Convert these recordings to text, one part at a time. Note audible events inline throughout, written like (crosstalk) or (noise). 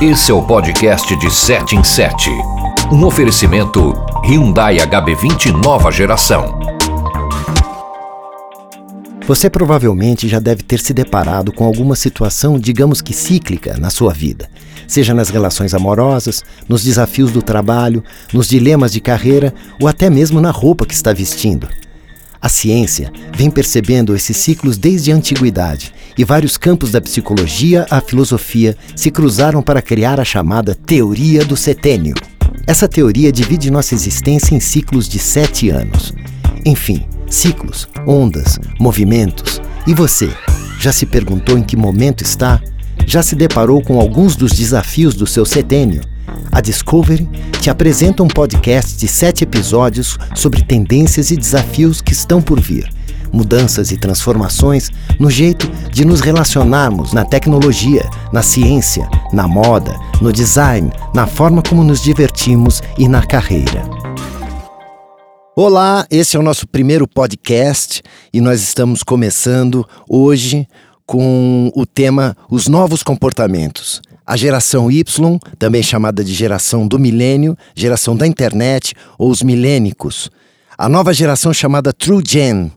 Esse é o podcast de 7 em 7. Um oferecimento Hyundai HB20 nova geração. Você provavelmente já deve ter se deparado com alguma situação, digamos que cíclica, na sua vida. Seja nas relações amorosas, nos desafios do trabalho, nos dilemas de carreira ou até mesmo na roupa que está vestindo. A ciência vem percebendo esses ciclos desde a antiguidade e vários campos da psicologia à filosofia se cruzaram para criar a chamada teoria do setênio. Essa teoria divide nossa existência em ciclos de sete anos. Enfim, ciclos, ondas, movimentos. E você, já se perguntou em que momento está? Já se deparou com alguns dos desafios do seu setênio? A Discovery te apresenta um podcast de sete episódios sobre tendências e desafios que estão por vir, mudanças e transformações no jeito de nos relacionarmos na tecnologia, na ciência, na moda, no design, na forma como nos divertimos e na carreira. Olá, esse é o nosso primeiro podcast e nós estamos começando hoje com o tema Os Novos Comportamentos. A geração Y, também chamada de geração do milênio, geração da internet ou os milênicos. A nova geração chamada True Gen,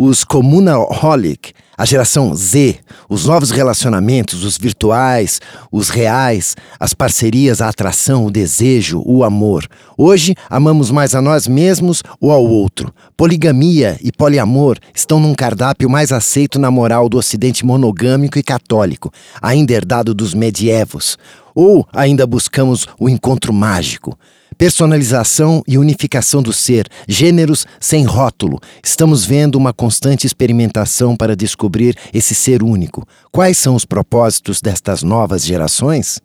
os Communaholic, a geração Z, os novos relacionamentos, os virtuais, os reais, as parcerias, a atração, o desejo, o amor. Hoje, amamos mais a nós mesmos ou ao outro. Poligamia e poliamor estão num cardápio mais aceito na moral do ocidente monogâmico e católico, ainda herdado dos medievos. Ou ainda buscamos o encontro mágico personalização e unificação do ser, gêneros sem rótulo. Estamos vendo uma constante experimentação para descobrir esse ser único. Quais são os propósitos destas novas gerações?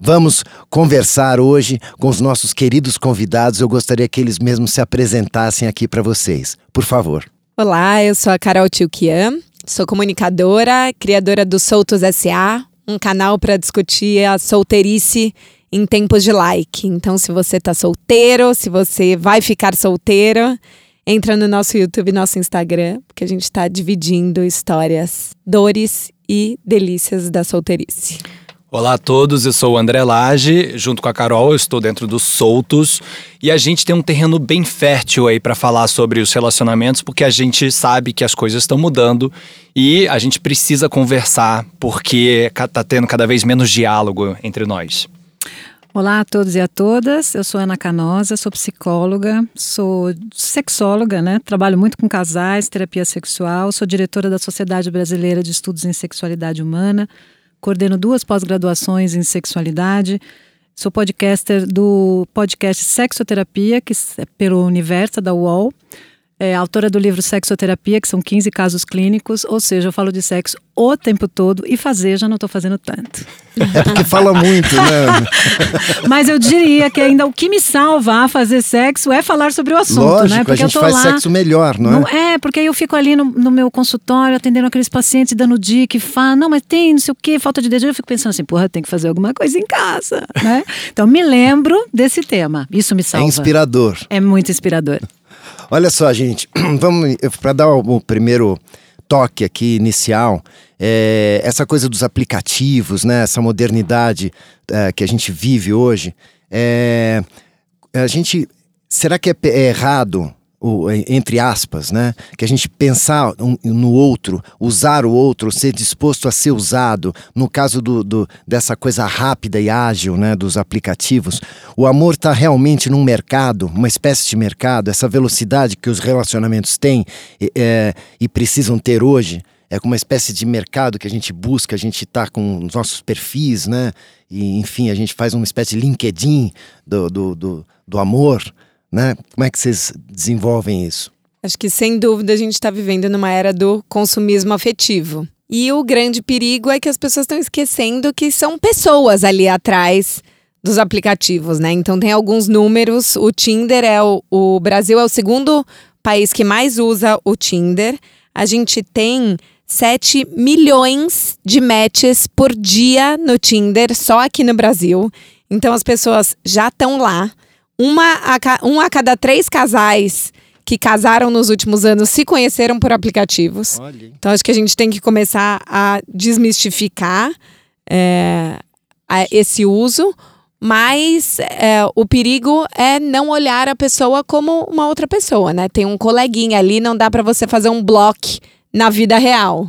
Vamos conversar hoje com os nossos queridos convidados. Eu gostaria que eles mesmos se apresentassem aqui para vocês. Por favor. Olá, eu sou a Carol Tilkian, sou comunicadora, criadora do Soltos SA, um canal para discutir a solteirice em tempos de like. Então, se você tá solteiro, se você vai ficar solteiro, entra no nosso YouTube, nosso Instagram, porque a gente está dividindo histórias, dores e delícias da solteirice. Olá a todos, eu sou o André Lage, junto com a Carol, eu estou dentro dos Soltos e a gente tem um terreno bem fértil aí para falar sobre os relacionamentos, porque a gente sabe que as coisas estão mudando e a gente precisa conversar porque tá tendo cada vez menos diálogo entre nós. Olá a todos e a todas. Eu sou Ana Canosa, sou psicóloga, sou sexóloga, né? Trabalho muito com casais, terapia sexual, sou diretora da Sociedade Brasileira de Estudos em Sexualidade Humana, coordeno duas pós-graduações em sexualidade, sou podcaster do podcast Sexoterapia, que é pelo Universo da UOL é autora do livro Sexoterapia, que são 15 casos clínicos, ou seja, eu falo de sexo o tempo todo e fazer já não estou fazendo tanto. É porque fala muito, né? (laughs) Mas eu diria que ainda o que me salva a fazer sexo é falar sobre o assunto, Lógico, né? Porque a gente faz lá, sexo melhor, não é? Não, é, porque aí eu fico ali no, no, meu consultório atendendo aqueles pacientes dando dica e fala, não, mas tem não sei o que, falta de desejo. Eu fico pensando assim, porra, tem que fazer alguma coisa em casa, né? Então me lembro desse tema. Isso me é salva. É inspirador. É muito inspirador. Olha só, gente, (clears throat) vamos para dar o primeiro toque aqui inicial, é, essa coisa dos aplicativos, né, essa modernidade é, que a gente vive hoje, é, a gente será que é, é errado o, entre aspas, né? Que a gente pensar no outro, usar o outro, ser disposto a ser usado. No caso do, do dessa coisa rápida e ágil, né? Dos aplicativos, o amor está realmente num mercado, uma espécie de mercado. Essa velocidade que os relacionamentos têm é, e precisam ter hoje é como uma espécie de mercado que a gente busca, a gente está com os nossos perfis, né? E, enfim, a gente faz uma espécie de LinkedIn do, do, do, do amor. Né? Como é que vocês desenvolvem isso? Acho que sem dúvida a gente está vivendo numa era do consumismo afetivo. E o grande perigo é que as pessoas estão esquecendo que são pessoas ali atrás dos aplicativos, né? Então tem alguns números. O Tinder é o, o Brasil é o segundo país que mais usa o Tinder. A gente tem 7 milhões de matches por dia no Tinder, só aqui no Brasil. Então as pessoas já estão lá. Uma a, um a cada três casais que casaram nos últimos anos se conheceram por aplicativos. Olha. Então acho que a gente tem que começar a desmistificar é, a esse uso, mas é, o perigo é não olhar a pessoa como uma outra pessoa, né? Tem um coleguinha ali, não dá para você fazer um bloco na vida real.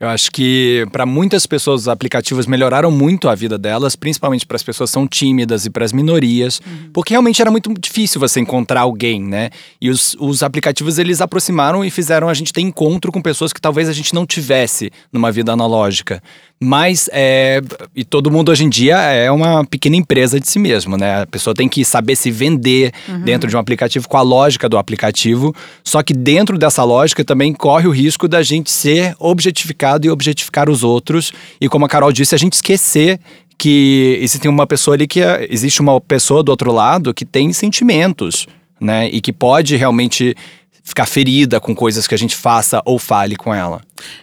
Eu acho que para muitas pessoas os aplicativos melhoraram muito a vida delas, principalmente para as pessoas que são tímidas e para as minorias, uhum. porque realmente era muito difícil você encontrar alguém, né? E os, os aplicativos eles aproximaram e fizeram a gente ter encontro com pessoas que talvez a gente não tivesse numa vida analógica. Mas, é, e todo mundo hoje em dia é uma pequena empresa de si mesmo, né? A pessoa tem que saber se vender uhum. dentro de um aplicativo com a lógica do aplicativo. Só que dentro dessa lógica também corre o risco da gente ser objetificado e objetificar os outros. E como a Carol disse, a gente esquecer que existe uma pessoa ali que é, existe uma pessoa do outro lado que tem sentimentos, né? E que pode realmente ficar ferida com coisas que a gente faça ou fale com ela.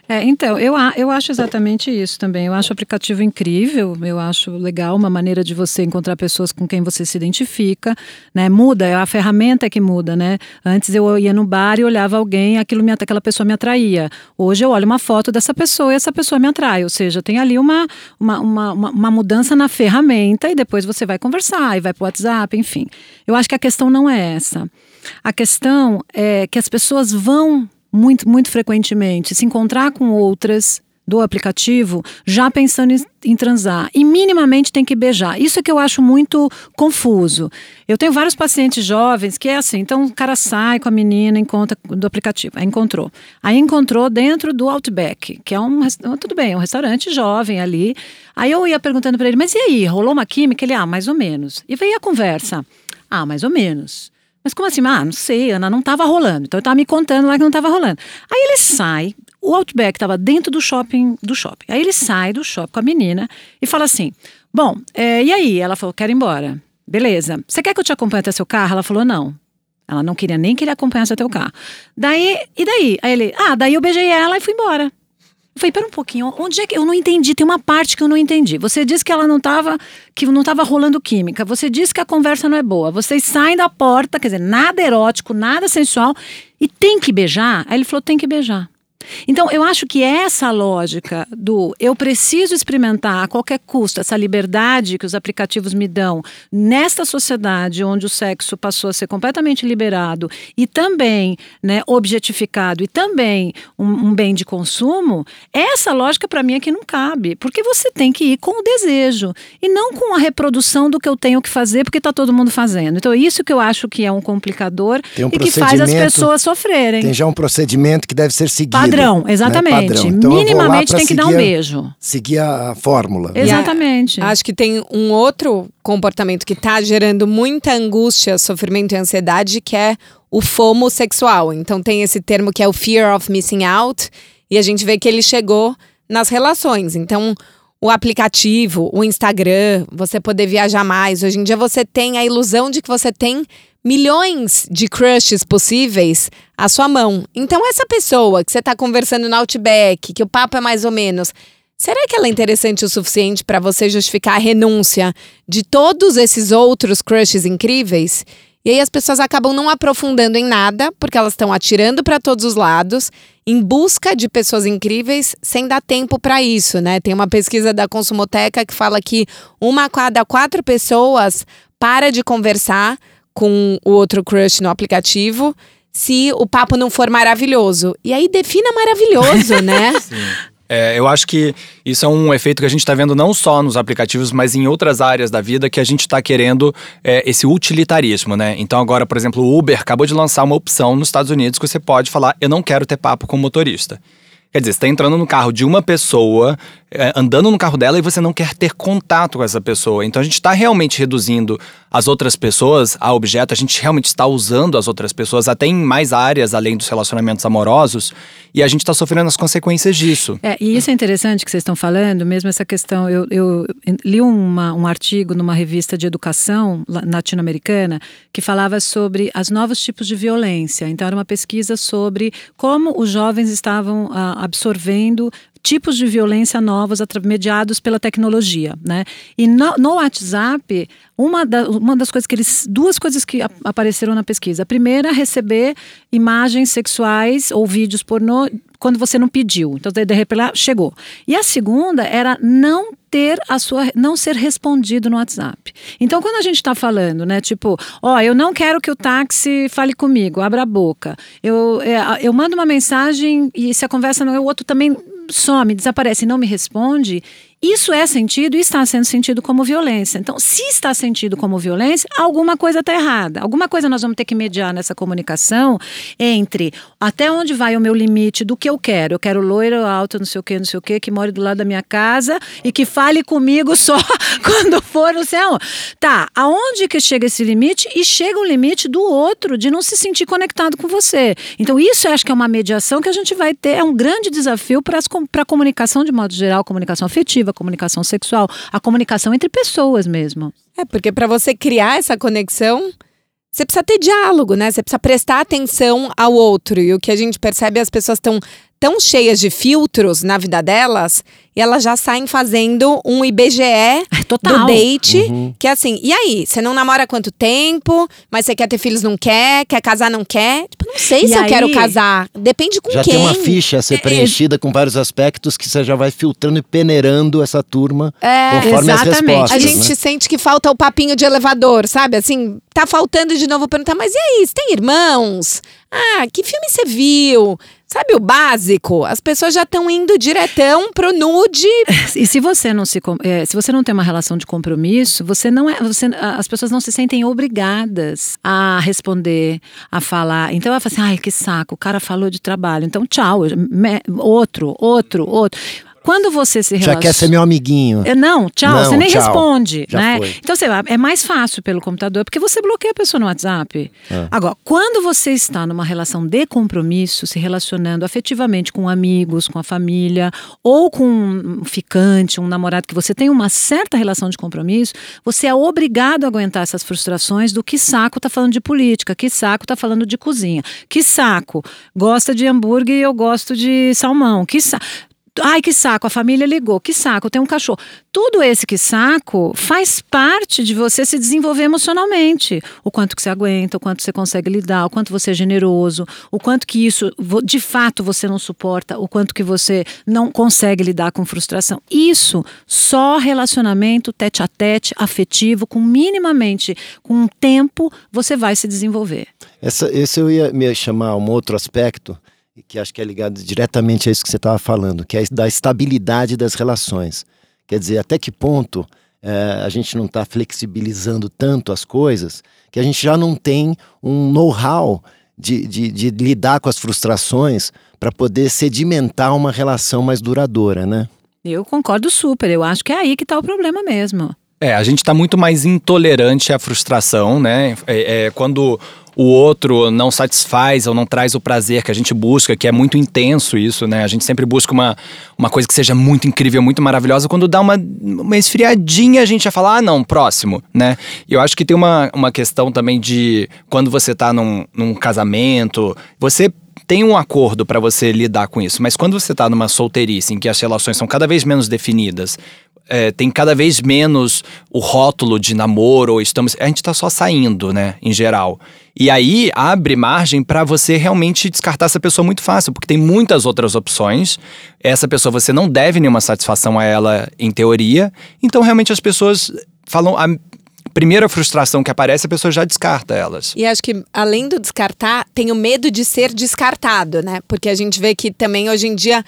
É, então, eu, eu acho exatamente isso também. Eu acho o aplicativo incrível, eu acho legal, uma maneira de você encontrar pessoas com quem você se identifica, né? Muda, é a ferramenta que muda, né? Antes eu ia no bar e olhava alguém, aquilo me, aquela pessoa me atraía. Hoje eu olho uma foto dessa pessoa e essa pessoa me atrai. Ou seja, tem ali uma, uma, uma, uma mudança na ferramenta e depois você vai conversar e vai para o WhatsApp, enfim. Eu acho que a questão não é essa. A questão é que as pessoas vão muito, muito frequentemente se encontrar com outras do aplicativo já pensando em, em, transar e minimamente tem que beijar. Isso é que eu acho muito confuso. Eu tenho vários pacientes jovens que é assim, então o cara sai com a menina, encontra do aplicativo, aí encontrou. Aí encontrou dentro do Outback, que é um, tudo bem, é um restaurante jovem ali. Aí eu ia perguntando para ele, mas e aí, rolou uma química? Ele, ah, mais ou menos. E veio a conversa. Ah, mais ou menos. Mas como assim? Ah, não sei, Ana, não estava rolando. Então ele estava me contando lá que não estava rolando. Aí ele sai, o Outback estava dentro do shopping, do shopping. Aí ele sai do shopping com a menina e fala assim: Bom, é, e aí? Ela falou: Quero ir embora. Beleza. Você quer que eu te acompanhe até seu carro? Ela falou: Não. Ela não queria nem que ele acompanhasse até o carro. Daí, e daí? Aí ele: Ah, daí eu beijei ela e fui embora. Falei, pera um pouquinho, onde é que eu não entendi? Tem uma parte que eu não entendi. Você disse que ela não estava, que não estava rolando química. Você disse que a conversa não é boa. Vocês saem da porta, quer dizer, nada erótico, nada sensual, e tem que beijar. Aí ele falou, tem que beijar. Então, eu acho que essa lógica do eu preciso experimentar a qualquer custo essa liberdade que os aplicativos me dão nesta sociedade onde o sexo passou a ser completamente liberado e também né, objetificado e também um, um bem de consumo, essa lógica para mim é que não cabe. Porque você tem que ir com o desejo e não com a reprodução do que eu tenho que fazer porque está todo mundo fazendo. Então, isso que eu acho que é um complicador um e que faz as pessoas sofrerem. Tem já um procedimento que deve ser seguido. Padrão, né? exatamente. Né? Padrão. Então, Minimamente tem que dar um beijo. Seguir a, fórmula. Exatamente. A, acho que tem um outro comportamento que está gerando muita angústia, sofrimento e ansiedade, que é o FOMO sexual. Então tem esse termo que é o Fear of Missing Out, e a gente vê que ele chegou nas relações. Então, o aplicativo, o Instagram, você poder viajar mais. Hoje em dia você tem a ilusão de que você tem milhões de crushes possíveis à sua mão. Então, essa pessoa que você está conversando no Outback, que o papo é mais ou menos. Será que ela é interessante o suficiente para você justificar a renúncia de todos esses outros crushes incríveis? E aí as pessoas acabam não aprofundando em nada, porque elas estão atirando para todos os lados, em busca de pessoas incríveis, sem dar tempo para isso, né? Tem uma pesquisa da Consumoteca que fala que uma a cada quatro pessoas para de conversar com o outro crush no aplicativo se o papo não for maravilhoso. E aí defina maravilhoso, (laughs) né? Sim. É, eu acho que isso é um efeito que a gente está vendo não só nos aplicativos, mas em outras áreas da vida que a gente está querendo é, esse utilitarismo, né? Então agora, por exemplo, o Uber acabou de lançar uma opção nos Estados Unidos que você pode falar, eu não quero ter papo com o motorista. Quer dizer, você está entrando no carro de uma pessoa, andando no carro dela e você não quer ter contato com essa pessoa. Então a gente está realmente reduzindo as outras pessoas a objeto, a gente realmente está usando as outras pessoas até em mais áreas além dos relacionamentos amorosos e a gente está sofrendo as consequências disso. É, e isso é interessante que vocês estão falando, mesmo essa questão. Eu, eu li uma, um artigo numa revista de educação latino-americana que falava sobre os novos tipos de violência. Então era uma pesquisa sobre como os jovens estavam ah, absorvendo tipos de violência novos mediados pela tecnologia, né? E no, no WhatsApp, uma, da, uma das coisas que eles, duas coisas que apareceram na pesquisa. A primeira, receber imagens sexuais ou vídeos pornô quando você não pediu. Então, de repente, chegou. E a segunda era não ter a sua não ser respondido no WhatsApp. Então, quando a gente está falando, né, tipo, ó, eu não quero que o táxi fale comigo, abra a boca. Eu, é, eu mando uma mensagem e se a conversa não é o outro também some, desaparece e não me responde, isso é sentido e está sendo sentido como violência. Então, se está sentido como violência, alguma coisa está errada. Alguma coisa nós vamos ter que mediar nessa comunicação entre até onde vai o meu limite do que eu quero. Eu quero loiro, alto, não sei o que, não sei o que, que more do lado da minha casa e que fale comigo só (laughs) quando for no céu. Tá, aonde que chega esse limite? E chega o limite do outro, de não se sentir conectado com você. Então, isso eu acho que é uma mediação que a gente vai ter, é um grande desafio para a comunicação de modo geral, comunicação afetiva a comunicação sexual, a comunicação entre pessoas mesmo. É, porque para você criar essa conexão, você precisa ter diálogo, né? Você precisa prestar atenção ao outro. E o que a gente percebe, as pessoas estão tão cheias de filtros na vida delas e elas já saem fazendo um IBGE Total. do date, uhum. que é assim, e aí, você não namora há quanto tempo, mas você quer ter filhos, não quer, quer casar, não quer? Tipo, não sei e se aí, eu quero casar, depende com já quem. Já tem uma ficha a ser é, é. preenchida é, com vários aspectos que você já vai filtrando e peneirando essa turma é, conforme exatamente. as respostas. A gente né? sente que falta o papinho de elevador, sabe? Assim, tá faltando de novo perguntar, mas e aí, você tem irmãos? Ah, que filme você viu? Sabe o básico? As pessoas já estão indo diretão pro nude. (laughs) E se você não se é, se você não tem uma relação de compromisso, você não é, você, as pessoas não se sentem obrigadas a responder, a falar. Então ela fala assim: "Ai, que saco, o cara falou de trabalho. Então tchau, outro, outro, outro". Quando você se relaciona. Já quer ser meu amiguinho. É, não, tchau, não, você nem tchau. responde. Já né? Foi. Então, sei lá, é mais fácil pelo computador, porque você bloqueia a pessoa no WhatsApp. É. Agora, quando você está numa relação de compromisso, se relacionando afetivamente com amigos, com a família, ou com um ficante, um namorado, que você tem uma certa relação de compromisso, você é obrigado a aguentar essas frustrações do que saco tá falando de política, que saco tá falando de cozinha, que saco gosta de hambúrguer e eu gosto de salmão, que saco. Ai, que saco, a família ligou, que saco, tem um cachorro. Tudo esse que saco faz parte de você se desenvolver emocionalmente. O quanto que você aguenta, o quanto você consegue lidar, o quanto você é generoso, o quanto que isso de fato você não suporta, o quanto que você não consegue lidar com frustração. Isso só relacionamento tete a tete, afetivo, com minimamente, com um tempo, você vai se desenvolver. Essa, esse eu ia me chamar um outro aspecto que acho que é ligado diretamente a isso que você estava falando, que é da estabilidade das relações. Quer dizer, até que ponto é, a gente não está flexibilizando tanto as coisas que a gente já não tem um know-how de, de, de, lidar com as frustrações para poder sedimentar uma relação mais duradoura, né? Eu concordo super. Eu acho que é aí que está o problema mesmo. É, a gente está muito mais intolerante à frustração, né? É, é, quando o outro não satisfaz ou não traz o prazer que a gente busca, que é muito intenso isso, né? A gente sempre busca uma, uma coisa que seja muito incrível, muito maravilhosa. Quando dá uma, uma esfriadinha, a gente já fala, ah, não, próximo, né? E eu acho que tem uma, uma questão também de quando você tá num, num casamento, você tem um acordo para você lidar com isso, mas quando você tá numa solteirice em que as relações são cada vez menos definidas, é, tem cada vez menos o rótulo de namoro, ou estamos. A gente tá só saindo, né, em geral. E aí abre margem para você realmente descartar essa pessoa muito fácil, porque tem muitas outras opções. Essa pessoa você não deve nenhuma satisfação a ela em teoria. Então realmente as pessoas falam a primeira frustração que aparece, a pessoa já descarta elas. E acho que além do descartar, tem o medo de ser descartado, né? Porque a gente vê que também hoje em dia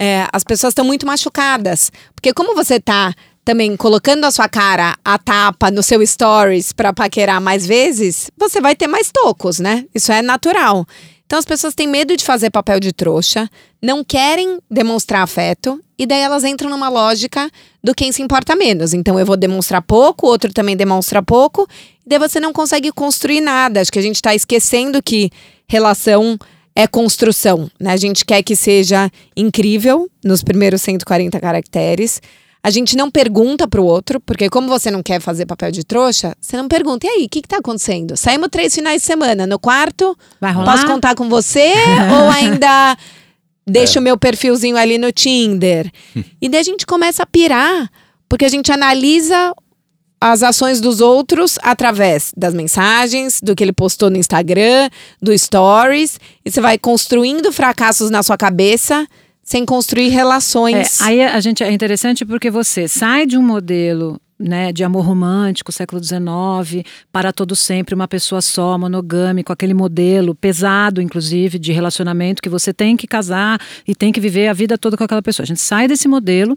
é, as pessoas estão muito machucadas. Porque como você tá também colocando a sua cara a tapa no seu stories para paquerar mais vezes, você vai ter mais tocos, né? Isso é natural. Então as pessoas têm medo de fazer papel de trouxa, não querem demonstrar afeto e daí elas entram numa lógica do quem se importa menos. Então eu vou demonstrar pouco, o outro também demonstra pouco, e daí você não consegue construir nada. Acho que a gente está esquecendo que relação é construção, né? A gente quer que seja incrível nos primeiros 140 caracteres. A gente não pergunta pro outro, porque como você não quer fazer papel de trouxa, você não pergunta. E aí, o que, que tá acontecendo? Saímos três finais de semana. No quarto, Vai rolar? posso contar com você? (laughs) ou ainda deixo o meu perfilzinho ali no Tinder? (laughs) e daí a gente começa a pirar, porque a gente analisa as ações dos outros através das mensagens, do que ele postou no Instagram, do Stories, e você vai construindo fracassos na sua cabeça sem construir relações. É, aí a gente é interessante porque você sai de um modelo né, de amor romântico, século XIX, para todo sempre, uma pessoa só, monogâmico, aquele modelo pesado, inclusive, de relacionamento que você tem que casar e tem que viver a vida toda com aquela pessoa. A gente sai desse modelo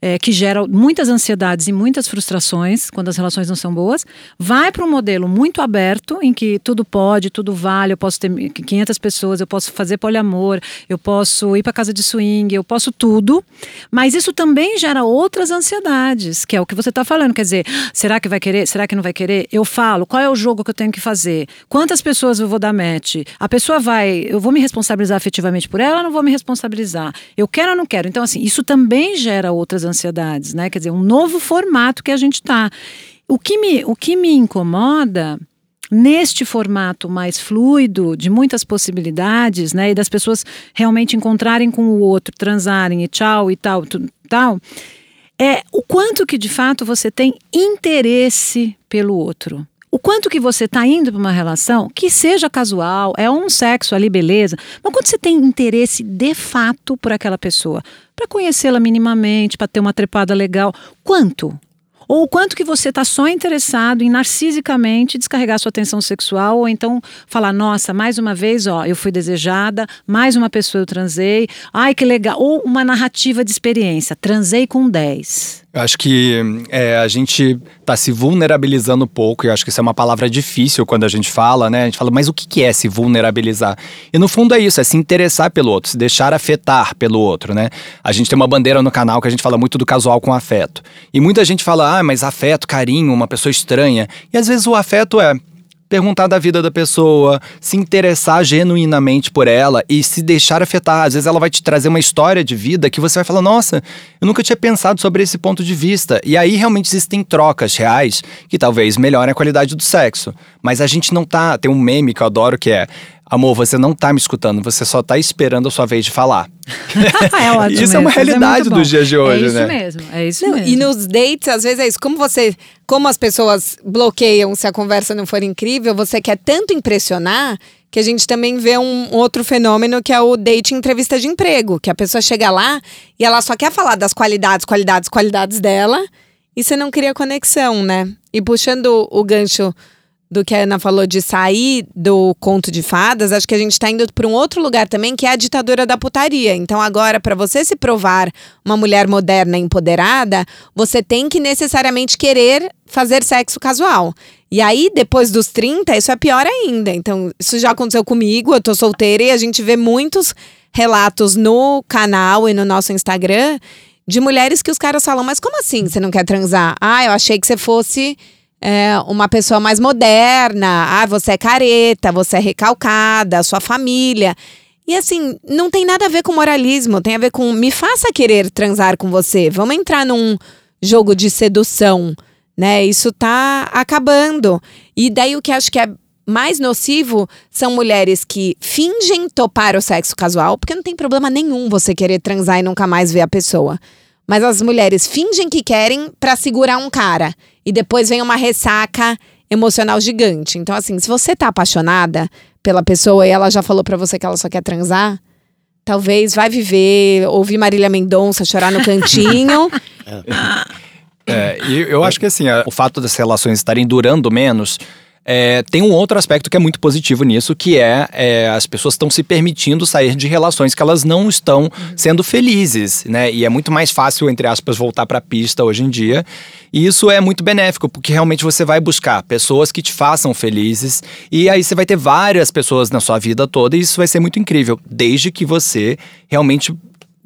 é, que gera muitas ansiedades e muitas frustrações quando as relações não são boas, vai para um modelo muito aberto, em que tudo pode, tudo vale, eu posso ter 500 pessoas, eu posso fazer poliamor, eu posso ir para casa de swing, eu posso tudo, mas isso também gera outras ansiedades, que é o que você está falando, quer dizer, será que vai querer, será que não vai querer? Eu falo, qual é o jogo que eu tenho que fazer? Quantas pessoas eu vou dar match? A pessoa vai, eu vou me responsabilizar afetivamente por ela, não vou me responsabilizar? Eu quero ou não quero? Então, assim, isso também gera outras ansiedades, né? Quer dizer, um novo formato que a gente está. O que me, o que me incomoda neste formato mais fluido, de muitas possibilidades, né, e das pessoas realmente encontrarem com o outro, transarem e tchau e tal, tal, é o quanto que de fato você tem interesse pelo outro. O quanto que você está indo para uma relação que seja casual, é um sexo ali, beleza, mas quanto você tem interesse de fato por aquela pessoa, para conhecê-la minimamente, para ter uma trepada legal, quanto? Ou o quanto que você está só interessado em narcisicamente descarregar sua atenção sexual, ou então falar, nossa, mais uma vez, ó, eu fui desejada, mais uma pessoa eu transei, ai que legal. Ou uma narrativa de experiência, transei com 10. Eu acho que é, a gente está se vulnerabilizando um pouco, e eu acho que isso é uma palavra difícil quando a gente fala, né? A gente fala, mas o que é se vulnerabilizar? E no fundo é isso, é se interessar pelo outro, se deixar afetar pelo outro, né? A gente tem uma bandeira no canal que a gente fala muito do casual com afeto. E muita gente fala, ah, mas afeto, carinho, uma pessoa estranha. E às vezes o afeto é perguntar da vida da pessoa, se interessar genuinamente por ela e se deixar afetar. Às vezes ela vai te trazer uma história de vida que você vai falar: nossa, eu nunca tinha pensado sobre esse ponto de vista. E aí realmente existem trocas reais que talvez melhorem a qualidade do sexo. Mas a gente não tá. Tem um meme que eu adoro que é. Amor, você não tá me escutando, você só tá esperando a sua vez de falar. (laughs) é ótimo. (laughs) isso é uma é realidade dos dias de hoje, é isso né? Mesmo, é isso Não, mesmo. E nos dates, às vezes é isso. Como você. Como as pessoas bloqueiam se a conversa não for incrível, você quer tanto impressionar que a gente também vê um outro fenômeno que é o date entrevista de emprego. Que a pessoa chega lá e ela só quer falar das qualidades, qualidades, qualidades dela. E você não cria conexão, né? E puxando o gancho do que a Ana falou de sair do conto de fadas, acho que a gente está indo para um outro lugar também, que é a ditadura da putaria. Então, agora, para você se provar uma mulher moderna empoderada, você tem que necessariamente querer fazer sexo casual. E aí, depois dos 30, isso é pior ainda. Então, isso já aconteceu comigo, eu tô solteira e a gente vê muitos relatos no canal e no nosso Instagram de mulheres que os caras falam: Mas como assim você não quer transar? Ah, eu achei que você fosse é, uma pessoa mais moderna. Ah, você é careta, você é recalcada, sua família. E assim, não tem nada a ver com moralismo, tem a ver com me faça querer transar com você. Vamos entrar num jogo de sedução, né? Isso tá acabando. E daí o que acho que é mais nocivo são mulheres que fingem topar o sexo casual, porque não tem problema nenhum você querer transar e nunca mais ver a pessoa. Mas as mulheres fingem que querem para segurar um cara e depois vem uma ressaca emocional gigante. Então assim, se você tá apaixonada pela pessoa e ela já falou para você que ela só quer transar, talvez vai viver, ouvir Marília Mendonça chorar no cantinho. (laughs) É, e eu acho que assim, o fato das relações estarem durando menos. É, tem um outro aspecto que é muito positivo nisso, que é, é, as pessoas estão se permitindo sair de relações que elas não estão sendo felizes, né? E é muito mais fácil, entre aspas, voltar para a pista hoje em dia. E isso é muito benéfico, porque realmente você vai buscar pessoas que te façam felizes, e aí você vai ter várias pessoas na sua vida toda, e isso vai ser muito incrível, desde que você realmente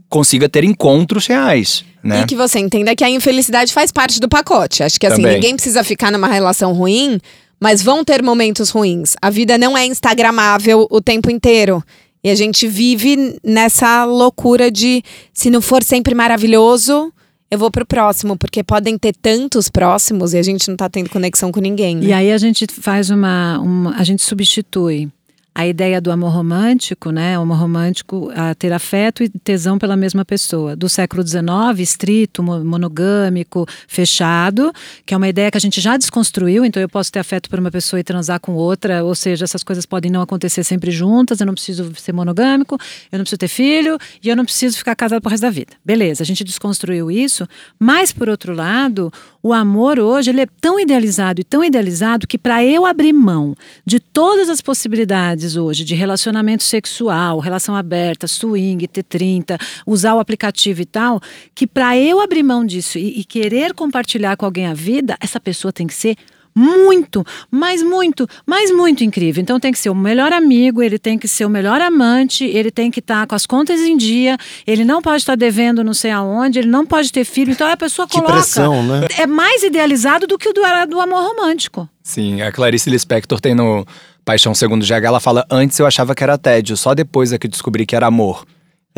consiga ter encontros reais, né? E que você entenda que a infelicidade faz parte do pacote. Acho que assim, Também. ninguém precisa ficar numa relação ruim, mas vão ter momentos ruins. A vida não é instagramável o tempo inteiro. E a gente vive nessa loucura de se não for sempre maravilhoso, eu vou pro próximo, porque podem ter tantos próximos e a gente não tá tendo conexão com ninguém. né? E aí a gente faz uma, uma. A gente substitui a ideia do amor romântico, né? O amor romântico, a ter afeto e tesão pela mesma pessoa. Do século XIX, estrito, monogâmico, fechado, que é uma ideia que a gente já desconstruiu. Então, eu posso ter afeto por uma pessoa e transar com outra, ou seja, essas coisas podem não acontecer sempre juntas. Eu não preciso ser monogâmico, eu não preciso ter filho e eu não preciso ficar casado pro resto da vida. Beleza, a gente desconstruiu isso, mas por outro lado, o amor hoje ele é tão idealizado e tão idealizado que para eu abrir mão de todas as possibilidades hoje de relacionamento sexual, relação aberta, swing, T30, usar o aplicativo e tal, que para eu abrir mão disso e, e querer compartilhar com alguém a vida, essa pessoa tem que ser muito, mas muito, mas muito incrível. Então tem que ser o melhor amigo, ele tem que ser o melhor amante, ele tem que estar tá com as contas em dia, ele não pode estar tá devendo não sei aonde, ele não pode ter filho. Então a pessoa que coloca. Pressão, né? É mais idealizado do que o do, do amor romântico. Sim, a Clarice Lispector tem no Paixão Segundo GH, ela fala: Antes eu achava que era tédio, só depois é que descobri que era amor.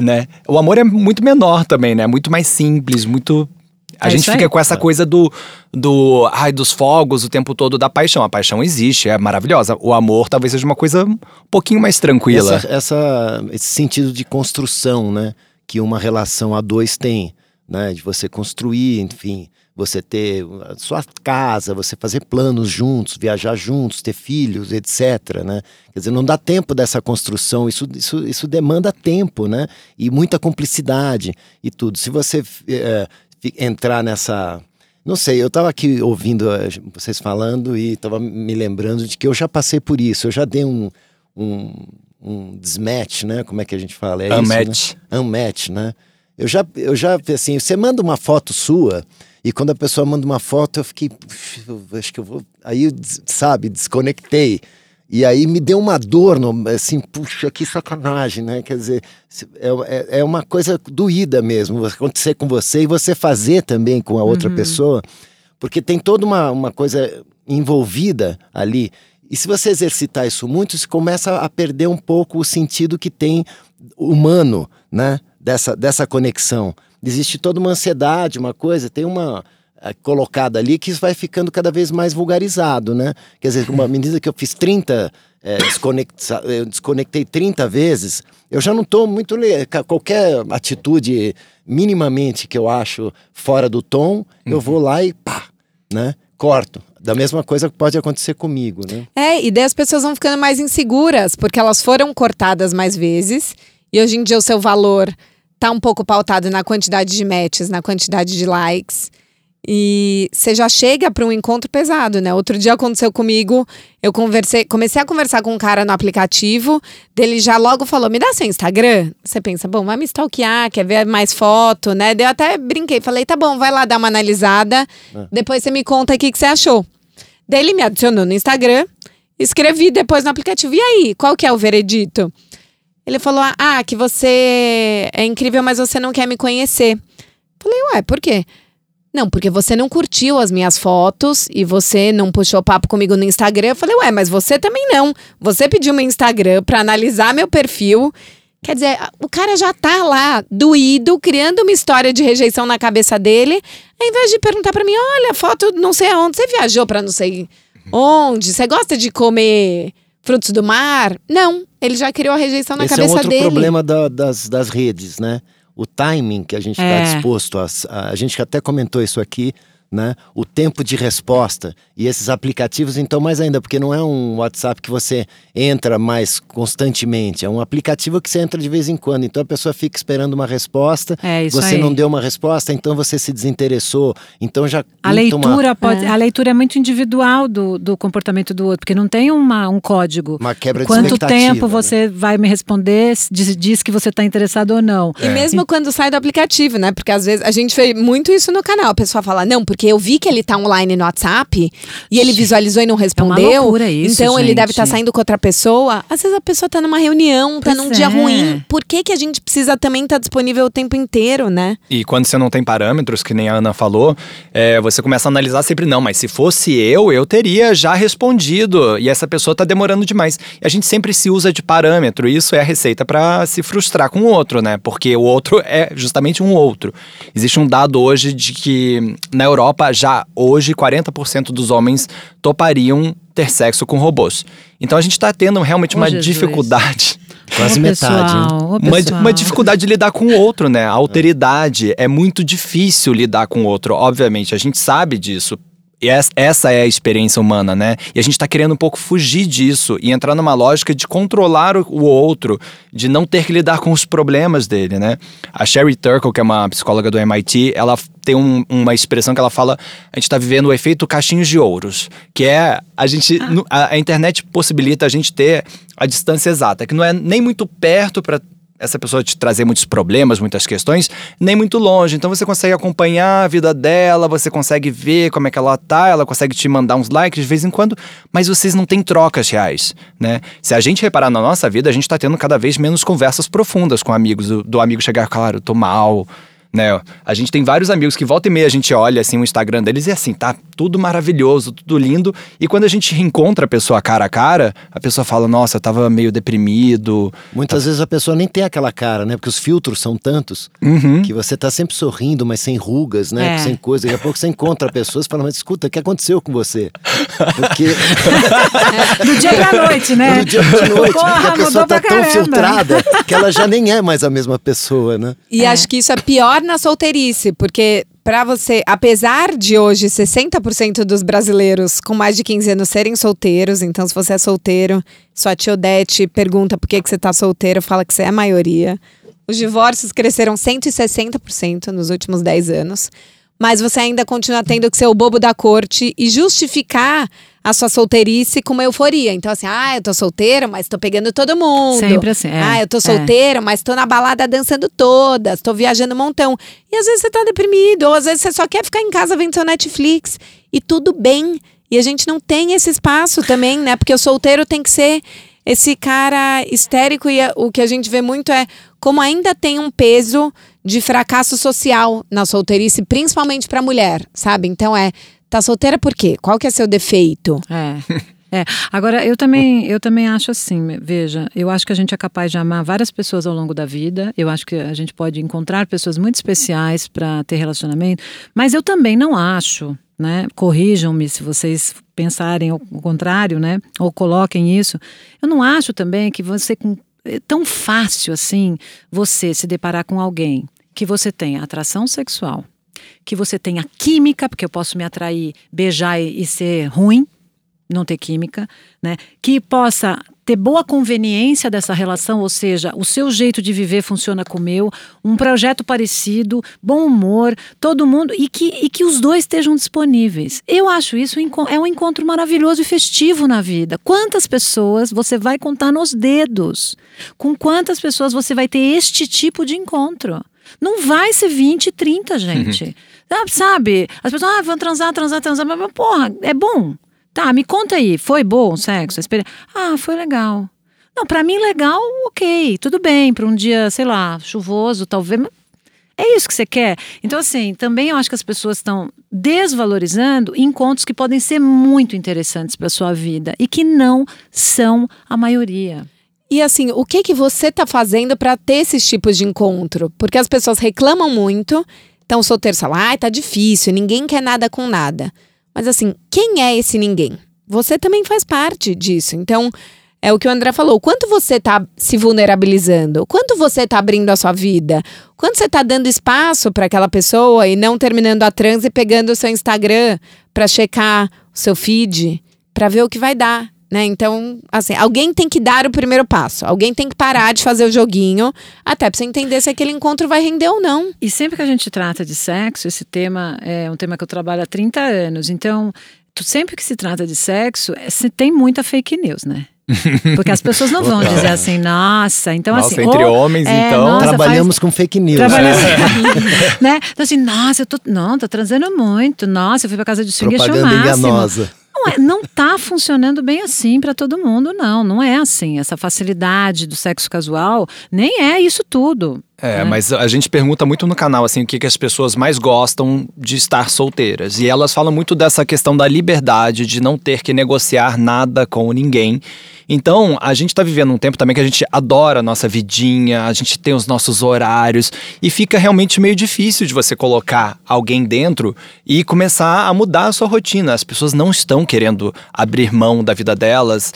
Né? O amor é muito menor também, né? Muito mais simples, muito a é gente fica com essa coisa do, do ai, dos fogos o tempo todo da paixão. A paixão existe, é maravilhosa. O amor talvez seja uma coisa um pouquinho mais tranquila. Essa, essa, esse sentido de construção, né? Que uma relação a dois tem, né? De você construir, enfim, você ter a sua casa, você fazer planos juntos, viajar juntos, ter filhos, etc. Né? Quer dizer, não dá tempo dessa construção, isso, isso, isso demanda tempo, né? E muita cumplicidade e tudo. Se você é, entrar nessa. Não sei, eu estava aqui ouvindo eh, vocês falando e estava me lembrando de que eu já passei por isso. Eu já dei um, um, um desmatch, né? Como é que a gente fala? É unmatch. Isso, né? Unmatch, né? Eu já, eu já, assim, você manda uma foto sua e quando a pessoa manda uma foto, eu fiquei, acho que eu vou. Aí, sabe, desconectei. E aí me deu uma dor, no, assim, puxa, que sacanagem, né? Quer dizer, é, é, é, uma coisa doída mesmo acontecer com você e você fazer também com a outra uhum. pessoa, porque tem toda uma, uma coisa envolvida ali. E se você exercitar isso muito, você começa a perder um pouco o sentido que tem humano, né? Dessa, dessa conexão. Existe toda uma ansiedade, uma coisa, tem uma é, colocada ali que isso vai ficando cada vez mais vulgarizado, né? Quer dizer, uma (laughs) medida que eu fiz 30, é, desconecta, eu desconectei 30 vezes, eu já não estou muito. Qualquer atitude minimamente que eu acho fora do tom, uhum. eu vou lá e pá, né? Corto. Da mesma coisa que pode acontecer comigo, né? É, e daí as pessoas vão ficando mais inseguras, porque elas foram cortadas mais vezes, e hoje em dia o seu valor tá um pouco pautado na quantidade de matches, na quantidade de likes. E você já chega para um encontro pesado, né? Outro dia aconteceu comigo, eu conversei, comecei a conversar com um cara no aplicativo, dele já logo falou: "Me dá seu Instagram". Você pensa: "Bom, vai me stalkear, quer ver mais foto, né?". Eu até brinquei, falei: "Tá bom, vai lá dar uma analisada, é. depois você me conta o que que você achou". Daí ele me adicionou no Instagram, escrevi depois no aplicativo: "E aí, qual que é o veredito?". Ele falou: "Ah, que você é incrível, mas você não quer me conhecer". Falei: "Ué, por quê?" Não, porque você não curtiu as minhas fotos e você não puxou papo comigo no Instagram. Eu falei, ué, mas você também não. Você pediu meu Instagram para analisar meu perfil. Quer dizer, o cara já tá lá, doído, criando uma história de rejeição na cabeça dele, ao invés de perguntar para mim: olha, foto não sei aonde, você viajou para não sei onde, você gosta de comer frutos do mar? Não, ele já criou a rejeição na Esse cabeça dele. Esse é outro problema da, das, das redes, né? o timing que a gente está é. disposto a, a. A gente até comentou isso aqui né? O tempo de resposta e esses aplicativos, então, mais ainda, porque não é um WhatsApp que você entra mais constantemente, é um aplicativo que você entra de vez em quando. Então a pessoa fica esperando uma resposta, é você aí. não deu uma resposta, então você se desinteressou. Então já a leitura uma... pode, é. a leitura é muito individual do, do comportamento do outro, porque não tem uma, um código. Uma quebra de Quanto tempo né? você vai me responder, diz, diz que você está interessado ou não. E mesmo quando sai do aplicativo, né? Porque às vezes a gente fez muito isso no canal. A pessoa fala, não, porque porque eu vi que ele tá online no WhatsApp e ele visualizou e não respondeu. É uma loucura isso, então gente. ele deve estar tá saindo com outra pessoa. Às vezes a pessoa tá numa reunião, tá pois num é. dia ruim. Por que, que a gente precisa também estar tá disponível o tempo inteiro, né? E quando você não tem parâmetros, que nem a Ana falou, é, você começa a analisar sempre, não, mas se fosse eu, eu teria já respondido. E essa pessoa tá demorando demais. E a gente sempre se usa de parâmetro. E isso é a receita para se frustrar com o outro, né? Porque o outro é justamente um outro. Existe um dado hoje de que na Europa já hoje 40% dos homens topariam ter sexo com robôs. Então a gente tá tendo realmente Ô, uma Jesus. dificuldade. (laughs) Quase Ô, metade. pessoal, ô, Uma, uma dificuldade de lidar com o outro, né? A alteridade. É muito difícil lidar com o outro, obviamente. A gente sabe disso. E es- essa é a experiência humana, né? E a gente tá querendo um pouco fugir disso e entrar numa lógica de controlar o, outro, de não ter que lidar com os problemas dele, né? A Sherry Turkle, que é uma psicóloga do MIT, ela tem um- uma expressão que ela fala: a gente tá vivendo o efeito caixinhos de ouros, que é a gente. no- A, a internet possibilita a gente ter a distância exata, que não é nem muito perto para essa pessoa te trazer muitos problemas, muitas questões, nem muito longe. Então você consegue acompanhar a vida dela, você consegue ver como é que ela tá, ela consegue te mandar uns likes de vez em quando, mas vocês não têm trocas reais, né? Se a gente reparar na nossa vida, a gente tá tendo cada vez menos conversas profundas com amigos, do, do amigo chegar, claro, tô mal, né? A gente tem vários amigos que volta e meia a gente olha assim o Instagram deles e assim, tá tudo maravilhoso, tudo lindo. E quando a gente reencontra a pessoa cara a cara, a pessoa fala: "Nossa, eu tava meio deprimido". Muitas vezes a pessoa nem tem aquela cara, né? Porque os filtros são tantos Uhum. que você tá sempre sorrindo, mas sem rugas, né? É. Sem coisa. Daqui a pouco você encontra pessoas e fala, mas escuta, o que aconteceu com você? Porque (laughs) Do dia pra noite, né? no dia de noite, Porra, porque a pessoa tá tão caramba. filtrada que ela já nem é mais a mesma pessoa, né? E acho que isso é pior na solteirice, porque pra você, apesar de hoje 60% dos brasileiros com mais de 15 anos serem solteiros, então se você é solteiro, sua tia Odete pergunta por que, que você tá solteiro, fala que você é a maioria. Os divórcios cresceram 160% nos últimos 10 anos. Mas você ainda continua tendo que ser o bobo da corte e justificar a sua solteirice com uma euforia. Então, assim, ah, eu tô solteiro, mas tô pegando todo mundo. Sempre assim, é, ah, eu tô é. solteiro, mas tô na balada dançando todas, tô viajando um montão. E às vezes você tá deprimido, ou às vezes você só quer ficar em casa vendo seu Netflix. E tudo bem. E a gente não tem esse espaço também, né? Porque o solteiro tem que ser esse cara histérico e o que a gente vê muito é como ainda tem um peso de fracasso social na solteirice, principalmente pra mulher, sabe? Então é, tá solteira por quê? Qual que é seu defeito? É. É. Agora, eu também, eu também acho assim, veja, eu acho que a gente é capaz de amar várias pessoas ao longo da vida, eu acho que a gente pode encontrar pessoas muito especiais para ter relacionamento, mas eu também não acho, né? Corrijam-me se vocês pensarem o contrário, né? Ou coloquem isso. Eu não acho também que você com é tão fácil assim você se deparar com alguém que você tem atração sexual, que você tenha química, porque eu posso me atrair, beijar e, e ser ruim, não ter química, né? Que possa ter boa conveniência dessa relação, ou seja, o seu jeito de viver funciona com o meu, um projeto parecido, bom humor, todo mundo, e que, e que os dois estejam disponíveis. Eu acho isso um é um encontro maravilhoso e festivo na vida. Quantas pessoas você vai contar nos dedos? Com quantas pessoas você vai ter este tipo de encontro? Não vai ser 20, 30, gente. Ah, Sabe? As pessoas, ah, vão transar, transar, transar. Mas, porra, é bom. Tá, me conta aí. Foi bom o sexo? Ah, foi legal. Não, pra mim, legal, ok. Tudo bem. Pra um dia, sei lá, chuvoso, talvez. É isso que você quer? Então, assim, também eu acho que as pessoas estão desvalorizando encontros que podem ser muito interessantes para sua vida e que não são a maioria. E assim, o que que você tá fazendo pra ter esses tipos de encontro? Porque as pessoas reclamam muito, então solteiro fala, ai, tá difícil, ninguém quer nada com nada. Mas assim, quem é esse ninguém? Você também faz parte disso. Então, é o que o André falou. Quanto você tá se vulnerabilizando? Quanto você tá abrindo a sua vida? Quanto você tá dando espaço para aquela pessoa e não terminando a transa e pegando o seu Instagram para checar o seu feed, para ver o que vai dar? Né? Então, assim, alguém tem que dar o primeiro passo. Alguém tem que parar de fazer o joguinho, até pra você entender se aquele encontro vai render ou não. E sempre que a gente trata de sexo, esse tema é um tema que eu trabalho há 30 anos. Então, sempre que se trata de sexo, é, tem muita fake news, né? (laughs) Porque as pessoas não vão dizer assim, nossa, então Nossa, assim. entre ou- homens, é, então. nossa, faz- Trabalhamos com fake news. Trabalhamos, (laughs) né? Então assim, nossa, eu tô, não, tô transando muito. Nossa, eu fui pra casa de swing, achei o máximo. enganosa. Não, é, não tá funcionando bem assim para todo mundo, não. Não é assim. Essa facilidade do sexo casual nem é isso tudo. É, né? mas a gente pergunta muito no canal assim o que, que as pessoas mais gostam de estar solteiras. E elas falam muito dessa questão da liberdade, de não ter que negociar nada com ninguém. Então, a gente tá vivendo um tempo também que a gente adora a nossa vidinha, a gente tem os nossos horários e fica realmente meio difícil de você colocar alguém dentro e começar a mudar a sua rotina. As pessoas não estão querendo abrir mão da vida delas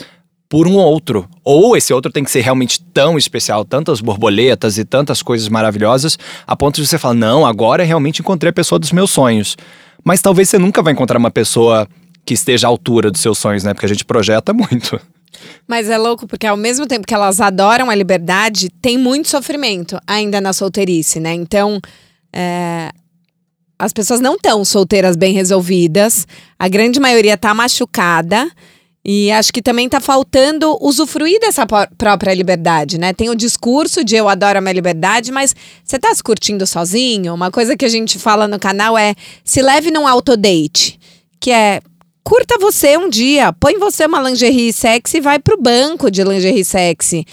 por um outro. Ou esse outro tem que ser realmente tão especial, tantas borboletas e tantas coisas maravilhosas, a ponto de você falar: não, agora realmente encontrei a pessoa dos meus sonhos. Mas talvez você nunca vai encontrar uma pessoa que esteja à altura dos seus sonhos, né? Porque a gente projeta muito. Mas é louco porque ao mesmo tempo que elas adoram a liberdade, tem muito sofrimento ainda na solteirice, né? Então, é, as pessoas não estão solteiras bem resolvidas, a grande maioria tá machucada. E acho que também tá faltando usufruir dessa própria liberdade, né? Tem o discurso de eu adoro a minha liberdade, mas você tá se curtindo sozinho? Uma coisa que a gente fala no canal é se leve num autodate, que é curta você um dia, põe você uma lingerie sexy e vai pro banco de lingerie sexy.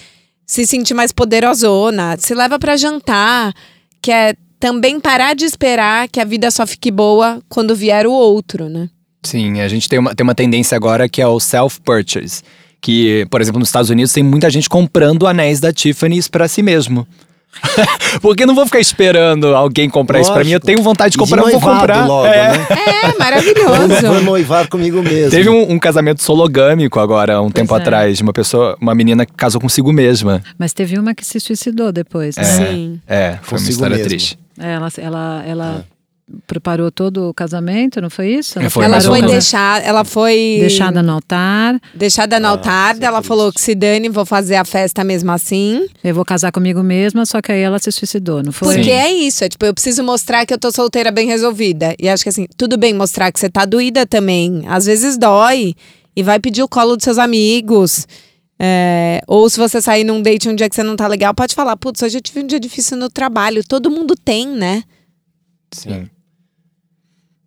Se sentir mais poderosona, se leva para jantar, que é também parar de esperar que a vida só fique boa quando vier o outro, né? Sim, a gente tem uma, tem uma tendência agora que é o self-purchase. Que, por exemplo, nos Estados Unidos tem muita gente comprando anéis da Tiffany's para si mesmo. (laughs) Porque não vou ficar esperando alguém comprar Lógico. isso pra mim. Eu tenho vontade de comprar, de eu vou comprar. Logo, é. Né? é, maravilhoso. Vou noivar comigo mesmo. Teve um, um casamento sologâmico agora, um pois tempo é. atrás, de uma pessoa, uma menina que casou consigo mesma. Mas teve uma que se suicidou depois. Né? É, Sim. É, foi consigo uma história mesmo. triste. É, ela, ela, ela é preparou todo o casamento, não foi isso? Ela, foi, ela foi deixar, ela foi deixada no altar. Deixada no ah, altar, ela falou que se dane, vou fazer a festa mesmo assim. Eu vou casar comigo mesma, só que aí ela se suicidou, não foi? Porque Sim. é isso, é tipo, eu preciso mostrar que eu tô solteira bem resolvida. E acho que assim, tudo bem mostrar que você tá doída também. Às vezes dói e vai pedir o colo dos seus amigos. É, ou se você sair num date um dia que você não tá legal, pode falar, putz, hoje eu tive um dia difícil no trabalho. Todo mundo tem, né? Sim.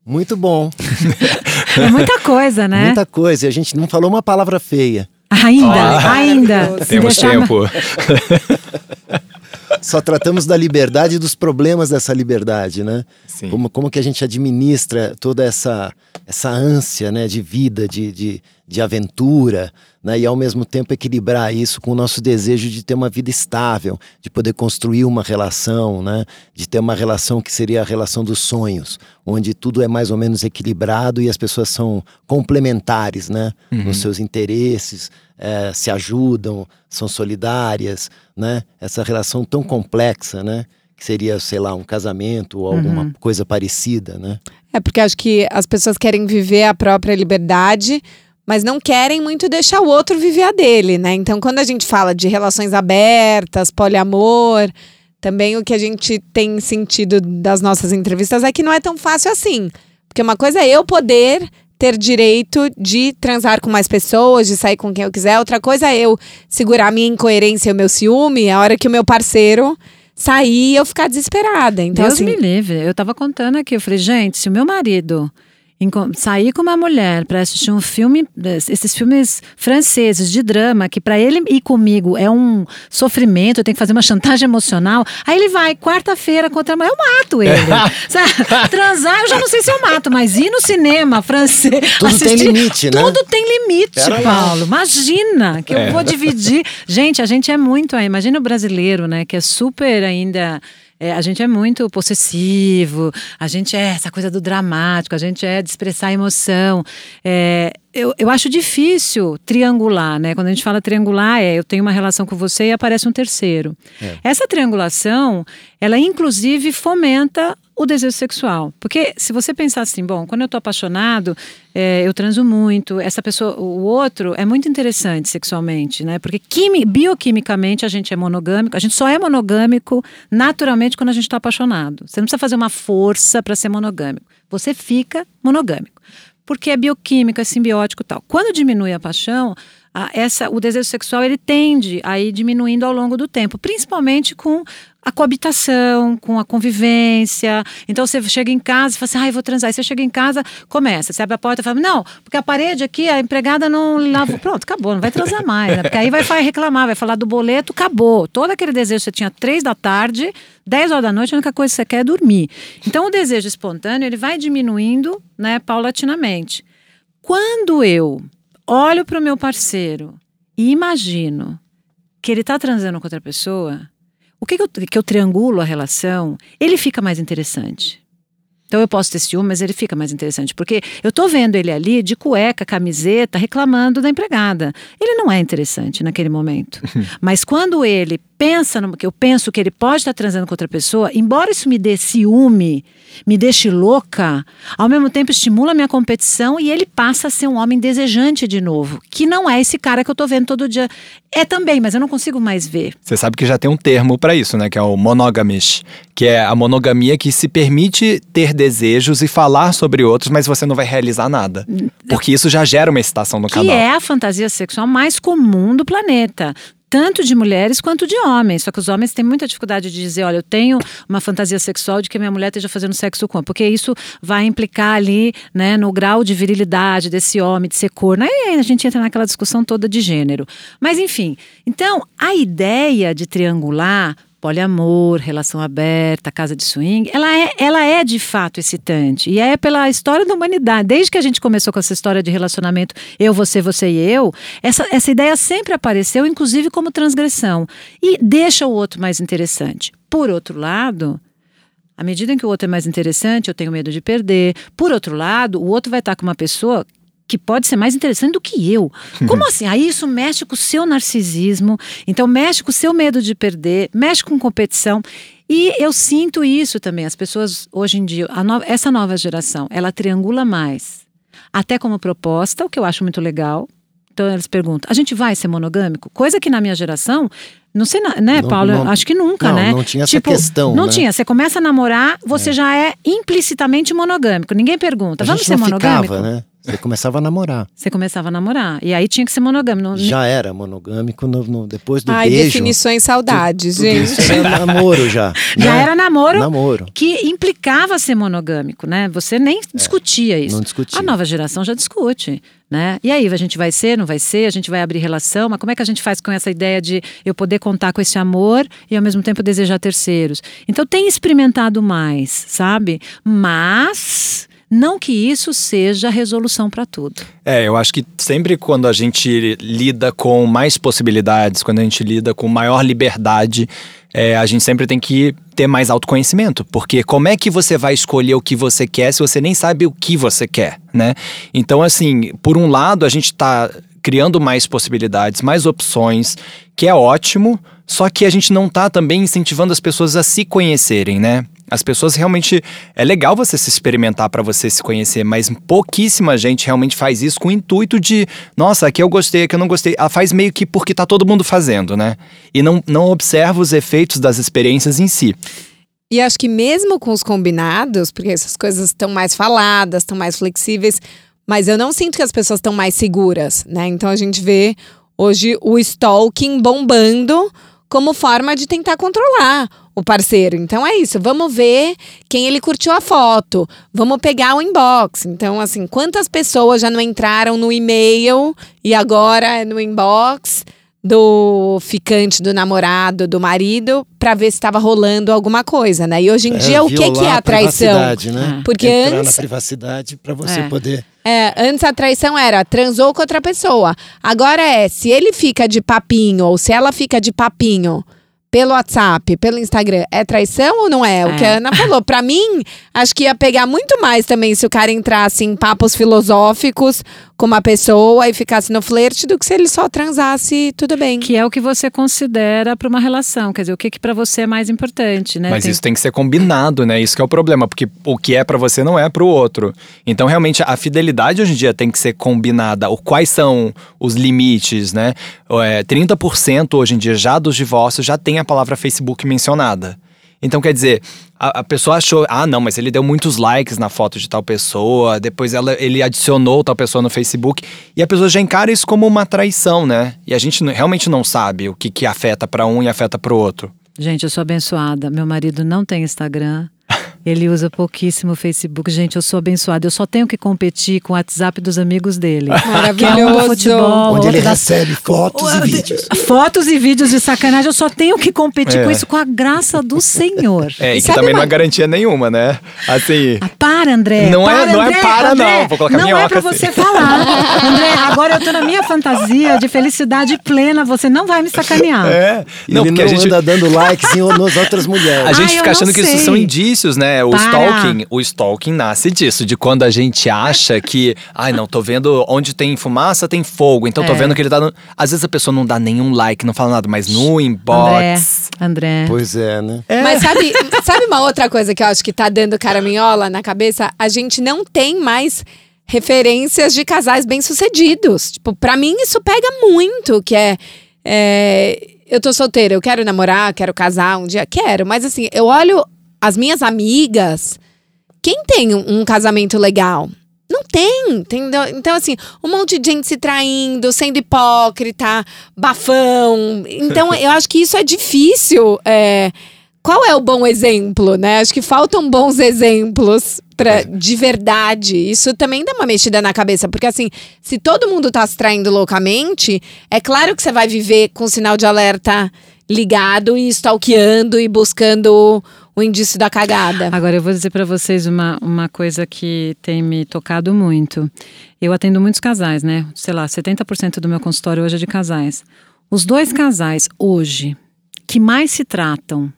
Muito bom. é muita coisa, né? Muita coisa. E a gente não falou uma palavra feia. Ainda, ah, ainda. Temos tempo. (laughs) Só tratamos da liberdade e dos problemas dessa liberdade, né? Sim. Como, como que a gente administra toda essa, essa ânsia né, de vida, de, de, de aventura, né? e ao mesmo tempo equilibrar isso com o nosso desejo de ter uma vida estável, de poder construir uma relação, né? de ter uma relação que seria a relação dos sonhos, onde tudo é mais ou menos equilibrado e as pessoas são complementares né? Uhum. nos seus interesses, é, se ajudam, são solidárias, né? Essa relação tão complexa, né? Que seria, sei lá, um casamento ou alguma uhum. coisa parecida, né? É porque acho que as pessoas querem viver a própria liberdade, mas não querem muito deixar o outro viver a dele, né? Então, quando a gente fala de relações abertas, poliamor, também o que a gente tem sentido das nossas entrevistas é que não é tão fácil assim. Porque uma coisa é eu poder ter direito de transar com mais pessoas, de sair com quem eu quiser. Outra coisa é eu segurar a minha incoerência e o meu ciúme a hora que o meu parceiro sair e eu ficar desesperada. Então, Deus assim, me livre. Eu tava contando aqui, eu falei, gente, se o meu marido sair com uma mulher para assistir um filme, esses filmes franceses de drama, que para ele ir comigo é um sofrimento, eu tenho que fazer uma chantagem emocional. Aí ele vai, quarta-feira contra a mulher, eu mato ele. (laughs) Transar, eu já não sei se eu mato, mas ir no cinema francês. (laughs) Tudo assistir, tem limite, né? Tudo tem limite, Pera Paulo. Imagina que é. eu vou dividir. Gente, a gente é muito aí. Imagina o brasileiro, né? Que é super ainda é, a gente é muito possessivo, a gente é essa coisa do dramático, a gente é de expressar emoção. É, eu, eu acho difícil triangular, né? Quando a gente fala triangular, é eu tenho uma relação com você e aparece um terceiro. É. Essa triangulação, ela inclusive fomenta o desejo sexual. Porque se você pensar assim, bom, quando eu estou apaixonado, é, eu transo muito, essa pessoa, o outro é muito interessante sexualmente, né? Porque quimi, bioquimicamente a gente é monogâmico, a gente só é monogâmico naturalmente quando a gente está apaixonado. Você não precisa fazer uma força para ser monogâmico. Você fica monogâmico. Porque é bioquímico, é simbiótico tal. Quando diminui a paixão, a, essa, o desejo sexual ele tende a ir diminuindo ao longo do tempo, principalmente com a coabitação, com a convivência. Então você chega em casa e fala assim, ai, ah, vou transar. Aí você chega em casa, começa, você abre a porta e fala, não, porque a parede aqui, a empregada não lava. (laughs) Pronto, acabou, não vai transar mais, né? Porque aí vai reclamar, vai falar do boleto, acabou. Todo aquele desejo que você tinha três da tarde, dez horas da noite, a única coisa que você quer é dormir. Então o desejo espontâneo, ele vai diminuindo, né, paulatinamente. Quando eu olho para o meu parceiro e imagino que ele está transando com outra pessoa, o que, que, eu, que eu triangulo a relação, ele fica mais interessante. Então eu posso ter ciúme, mas ele fica mais interessante. Porque eu tô vendo ele ali de cueca, camiseta, reclamando da empregada. Ele não é interessante naquele momento. (laughs) mas quando ele pensa no que eu penso que ele pode estar transando com outra pessoa, embora isso me dê ciúme, me deixe louca, ao mesmo tempo estimula a minha competição e ele passa a ser um homem desejante de novo, que não é esse cara que eu tô vendo todo dia. É também, mas eu não consigo mais ver. Você sabe que já tem um termo para isso, né? Que é o monogamish, que é a monogamia que se permite ter desejos e falar sobre outros, mas você não vai realizar nada. Porque isso já gera uma excitação no que canal. é a fantasia sexual mais comum do planeta. Tanto de mulheres quanto de homens. Só que os homens têm muita dificuldade de dizer: olha, eu tenho uma fantasia sexual de que minha mulher esteja fazendo sexo com. Porque isso vai implicar ali, né, no grau de virilidade desse homem, de ser corno. Aí a gente entra naquela discussão toda de gênero. Mas enfim. Então, a ideia de triangular poliamor, relação aberta, casa de swing, ela é, ela é de fato excitante. E é pela história da humanidade. Desde que a gente começou com essa história de relacionamento eu, você, você e eu, essa, essa ideia sempre apareceu, inclusive como transgressão. E deixa o outro mais interessante. Por outro lado, à medida em que o outro é mais interessante, eu tenho medo de perder. Por outro lado, o outro vai estar com uma pessoa que pode ser mais interessante do que eu. (laughs) Como assim? Aí isso mexe com o seu narcisismo, então mexe com o seu medo de perder, mexe com competição. E eu sinto isso também. As pessoas, hoje em dia, no, essa nova geração, ela triangula mais. Até como proposta, o que eu acho muito legal. Então eles perguntam: a gente vai ser monogâmico? Coisa que na minha geração não sei, né, Não- Paulo? não- Acho que nunca, não, né? não tinha essa questão, Não né? tinha. Você começa a namorar, você já é implicitamente monogâmico. Ninguém pergunta, A vamos ser não monogâmico? ficava, né? Você começava a namorar. Você começava a namorar. E aí tinha que ser monogâmico. Não- Já era monogâmico no, no- depois do Ai, beijo. definições saudades, tudo gente. isso era namoro já. Já né? era namoro, Namoro. que implicava ser monogâmico, né? Você nem discutia isso. É, não discutia. A nova geração já discute, né? E aí, a gente vai ser, não vai ser? A gente vai abrir relação? Mas como é que a gente faz com essa ideia de eu poder contar com esse amor e ao mesmo tempo desejar terceiros? Então, tem experimentado mais, sabe? Mas não que isso seja a resolução para tudo. É, eu acho que sempre quando a gente lida com mais possibilidades, quando a gente lida com maior liberdade, é, a gente sempre tem que ter mais autoconhecimento. Porque como é que você vai escolher o que você quer se você nem sabe o que você quer, né? Então, assim, por um lado, a gente tá criando mais possibilidades, mais opções, que é ótimo, só que a gente não tá também incentivando as pessoas a se conhecerem, né? As pessoas realmente. É legal você se experimentar para você se conhecer, mas pouquíssima gente realmente faz isso com o intuito de, nossa, aqui eu gostei, aqui eu não gostei. Ela faz meio que porque tá todo mundo fazendo, né? E não, não observa os efeitos das experiências em si. E acho que mesmo com os combinados, porque essas coisas estão mais faladas, estão mais flexíveis, mas eu não sinto que as pessoas estão mais seguras, né? Então a gente vê hoje o stalking bombando como forma de tentar controlar o parceiro. Então é isso, vamos ver quem ele curtiu a foto, vamos pegar o inbox. Então, assim, quantas pessoas já não entraram no e-mail e agora é no inbox do ficante, do namorado, do marido, pra ver se estava rolando alguma coisa, né? E hoje em dia, o que, que é a traição? privacidade, né? Porque Entrar antes- na privacidade para você É. poder. É, antes a traição era transou com outra pessoa. Agora é, se ele fica de papinho ou se ela fica de papinho pelo WhatsApp, pelo Instagram, é traição ou não é? O É. que a Ana falou. Pra mim, acho que ia pegar muito mais também se o cara entrasse em papos filosóficos com uma pessoa e ficasse no flerte do que se ele só transasse tudo bem. Que é o que você considera para uma relação. Quer dizer, o que, que para você é mais importante, né? Mas Tem- isso tem que ser combinado, né? Isso que é o problema, porque o que é pra você não é pro outro. Então, realmente, a fidelidade hoje em dia tem que ser combinada. O quais são os limites, né? É, 30% hoje em dia já dos divórcios já tem a palavra Facebook mencionada. Então, quer dizer, a, a pessoa achou, ah, não, mas ele deu muitos likes na foto de tal pessoa, depois ela, ele adicionou tal pessoa no Facebook, e a pessoa já encara isso como uma traição, né? E a gente realmente não sabe o que, que afeta pra um e afeta pro outro. Gente, eu sou abençoada. Meu marido não tem Instagram. Ele usa pouquíssimo Facebook. Gente, eu sou abençoada. Eu só tenho que competir com o WhatsApp dos amigos dele. (laughs) Que é um do Maravilhoso. futebol, Onde ele da- recebe fotos e vídeos. (laughs) Fotos e vídeos de sacanagem. Eu só tenho que competir É. com isso com a graça do Senhor. É, e que também não uma- é garantia nenhuma, né? Assim. Ah, para, André. Não é- para, não é para, André. não. Vou colocar Não é minhoca pra assim. você falar. (laughs) André, agora eu tô na minha fantasia de felicidade plena. Você não vai me sacanear. É. Não, Ele porque não a gente. anda dando likes em nas outras mulheres. A gente Ai, eu fica achando não que isso sei. são indícios, né? O Para. stalking, o stalking nasce disso, de quando a gente acha que, (laughs) ai, não, tô vendo onde tem fumaça, tem fogo, então tô É. vendo que ele tá. No... Às vezes a pessoa não dá nenhum like, não fala nada, mas no André, inbox. André. Pois é, né? Mas sabe, (laughs) sabe uma outra coisa que eu acho que tá dando caraminhola na cabeça? A gente não tem mais referências de casais bem-sucedidos. Tipo, pra mim isso pega muito, que é, é, eu tô solteira, eu quero namorar, quero casar um dia, quero, mas assim, eu olho as minhas amigas, quem tem um, casamento legal? Não tem, entendeu? Então, assim, um monte de gente se traindo, sendo hipócrita, bafão. Então, (laughs) eu acho que isso é difícil. é, qual é o bom exemplo, né? Acho que faltam bons exemplos pra, de verdade. Isso também dá uma mexida na cabeça, porque assim, se todo mundo tá se traindo loucamente, é claro que você vai viver com o sinal de alerta ligado e stalkeando e buscando o indício da cagada. Agora eu vou dizer para vocês uma, uma coisa que tem me tocado muito. Eu atendo muitos casais, né? Sei lá, 70% do meu consultório hoje é de casais. Os dois casais hoje que mais se tratam,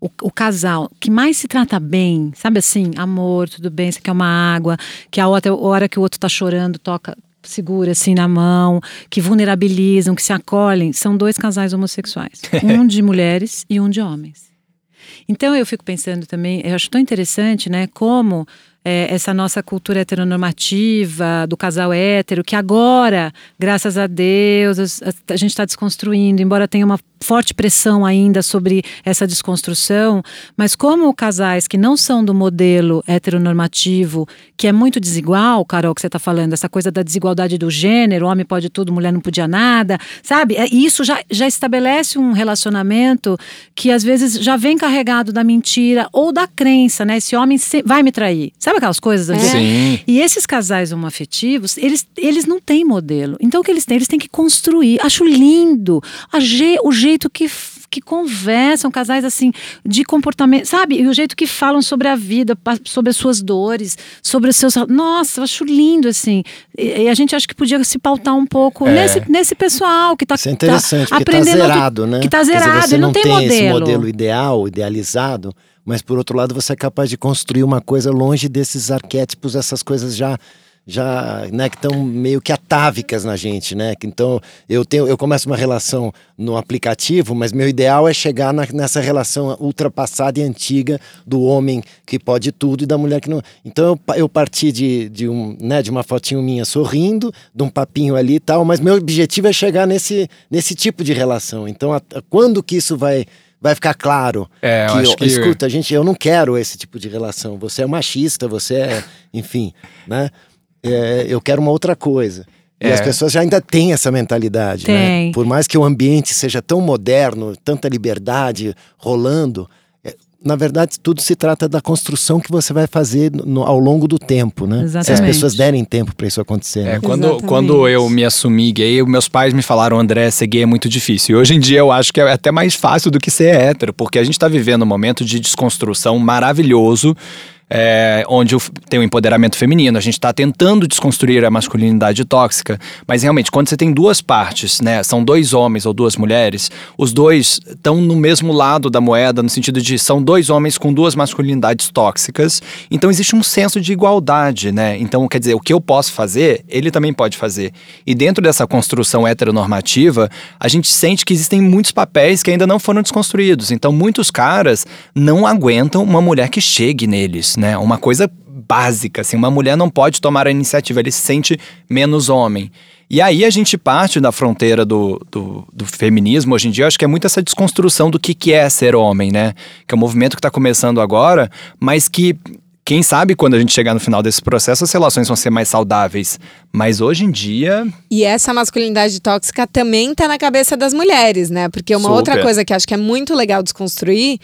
o, o casal que mais se trata bem, sabe assim, amor, tudo bem, você quer uma água, que a outra a hora que o outro tá chorando, toca segura assim na mão, que vulnerabilizam, que se acolhem, são dois casais homossexuais, (laughs) um de mulheres e um de homens. Então eu fico pensando também, eu acho tão interessante, né, como é, essa nossa cultura heteronormativa do casal hétero, que agora, graças a Deus, a, a gente está desconstruindo, embora tenha uma forte pressão ainda sobre essa desconstrução, mas como casais que não são do modelo heteronormativo, que é muito desigual, Carol, que você está falando, essa coisa da desigualdade do gênero, homem pode tudo, mulher não podia nada, sabe? É, E isso já, já estabelece um relacionamento que às vezes já vem carregado da mentira ou da crença, né? Esse homem vai me trair. Sabe aquelas coisas? André? Sim. E esses casais homoafetivos, eles, eles não têm modelo. Então o que eles têm? Eles têm que construir. Acho lindo a je- o jeito que, que conversam, casais assim, de comportamento, sabe? E o jeito que falam sobre a vida, sobre as suas dores, sobre os seus. Nossa, eu acho lindo, assim. E, e a gente acha que podia se pautar um pouco nesse, nesse pessoal que está Isso é interessante, tá aprendendo outro- zerado, né? Que está Quer dizer, zerado, você ele não, tem, esse modelo. modelo ideal, idealizado, mas por outro lado você é capaz de construir uma coisa longe desses arquétipos, essas coisas já já, né, que estão meio que atávicas na gente, né? Então, eu tenho eu começo uma relação no aplicativo, mas meu ideal é chegar na- nessa relação ultrapassada e antiga do homem que pode tudo e da mulher que não. Então, eu, eu parti de, de um, né, de uma fotinho minha sorrindo, de um papinho ali e tal, mas meu objetivo é chegar nesse nesse tipo de relação. Então, a- a- quando que isso vai vai ficar claro É, eu que, acho que- escuta, gente, eu não quero esse tipo de relação. Você é machista, você é, enfim, né? É, eu quero uma outra coisa. E É. as pessoas já ainda têm essa mentalidade, né? Por mais que o ambiente seja tão moderno, tanta liberdade rolando, é, na verdade tudo se trata da construção que você vai fazer no- ao longo do tempo, né? Se as Exatamente. pessoas derem tempo para isso acontecer. É, né? quando, Exatamente. quando eu me assumi gay, meus pais me falaram, André, ser gay é muito difícil. E hoje em dia eu acho que é até mais fácil do que ser hétero, porque a gente tá vivendo um momento de desconstrução maravilhoso. É, onde tem o empoderamento feminino, a gente está tentando desconstruir a masculinidade tóxica, mas realmente quando você tem duas partes, né, são dois homens ou duas mulheres, os dois estão no mesmo lado da moeda, no sentido de são dois homens com duas masculinidades tóxicas, então existe um senso de igualdade, né? Então, quer dizer, o que eu posso fazer, ele também pode fazer. E dentro dessa construção heteronormativa, a gente sente que existem muitos papéis que ainda não foram desconstruídos. Então, muitos caras não aguentam uma mulher que chegue neles, né? Uma coisa básica, assim, uma mulher não pode tomar a iniciativa, ele se sente menos homem. E aí a gente parte da fronteira do, do, do feminismo hoje em dia, eu acho que é muito essa desconstrução do que, que é ser homem, né? Que é um movimento que está começando agora, mas que quem sabe quando a gente chegar no final desse processo as relações vão ser mais saudáveis. Mas hoje em dia, E essa masculinidade tóxica também tá na cabeça das mulheres, né? Porque uma Super. outra coisa que acho que é muito legal desconstruir,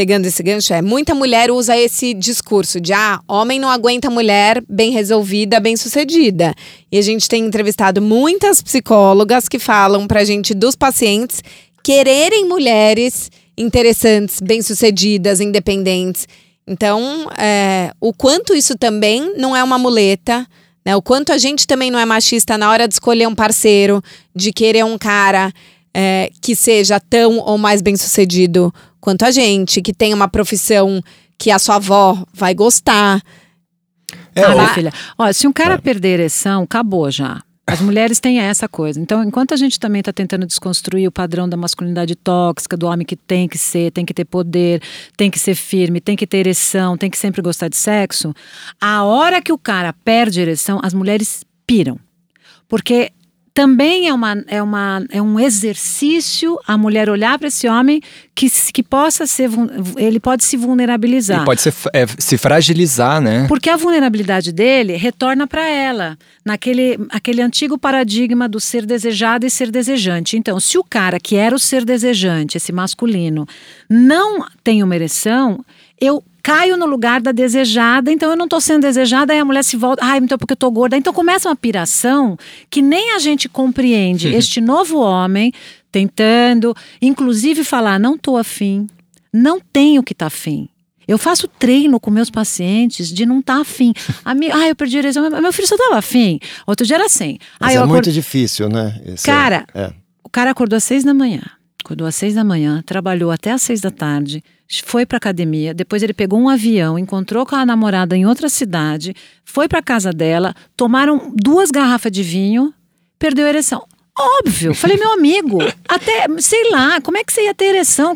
pegando esse gancho, é muita mulher usa esse discurso de ah, homem não aguenta mulher bem resolvida, bem sucedida. E a gente tem entrevistado muitas psicólogas que falam pra gente dos pacientes quererem mulheres interessantes, bem-sucedidas, independentes. Então, é, o quanto isso também não é uma muleta, né? O quanto a gente também não é machista na hora de escolher um parceiro, de querer um cara é, que seja tão ou mais bem sucedido quanto a gente, que tenha uma profissão que a sua avó vai gostar. É, ah, filha, olha, se um cara é. perder ereção, acabou já. As mulheres têm essa coisa. Então, enquanto a gente também está tentando desconstruir o padrão da masculinidade tóxica, do homem que tem que ser, tem que ter poder, tem que ser firme, tem que ter ereção, tem que sempre gostar de sexo, a hora que o cara perde ereção, as mulheres piram. Porque também é, uma, é, uma, é um exercício a mulher olhar para esse homem que, que possa ser. Ele pode se vulnerabilizar. Ele pode se, é, se fragilizar, né? Porque a vulnerabilidade dele retorna para ela, naquele aquele antigo paradigma do ser desejado e ser desejante. Então, se o cara que era o ser desejante, esse masculino, não tem uma ereção, eu caio no lugar da desejada, então eu não estou sendo desejada, aí a mulher se volta, ai, então porque eu estou gorda. Então começa uma piração que nem a gente compreende. Este novo homem tentando, inclusive falar, não estou afim, não tenho que estar tá afim. Eu faço treino com meus pacientes de não estar tá afim. (laughs) ah, eu perdi a ereção, meu filho só estava afim. Outro dia era assim. Mas é muito difícil, né? Esse é- cara, é. o cara acordou às seis da manhã. Acordou às seis da manhã, trabalhou até às seis da tarde, foi para academia, depois ele pegou um avião, encontrou com a namorada em outra cidade, foi para casa dela, tomaram duas garrafas de vinho, perdeu a ereção. Óbvio. Falei, meu amigo, até, sei lá, como é que você ia ter ereção?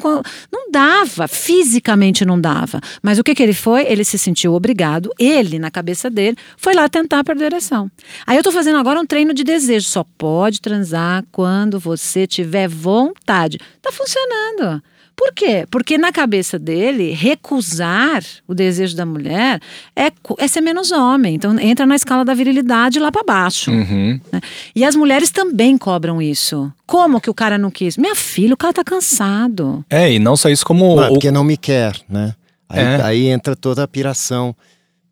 Não dava, fisicamente não dava. Mas o que, que ele foi? Ele se sentiu obrigado, ele, na cabeça dele, foi lá tentar perder a ereção. Aí eu tô fazendo agora um treino de desejo. Só pode transar quando você tiver vontade. Tá funcionando. Por quê? Porque na cabeça dele, recusar o desejo da mulher é, é ser menos homem. Então entra na escala da virilidade lá para baixo. Uhum. Né? E as mulheres também cobram isso. Como que o cara não quis? Minha filha, o cara tá cansado. É, e não só isso como. Não, porque não me quer, né? Aí, é. aí entra toda a piração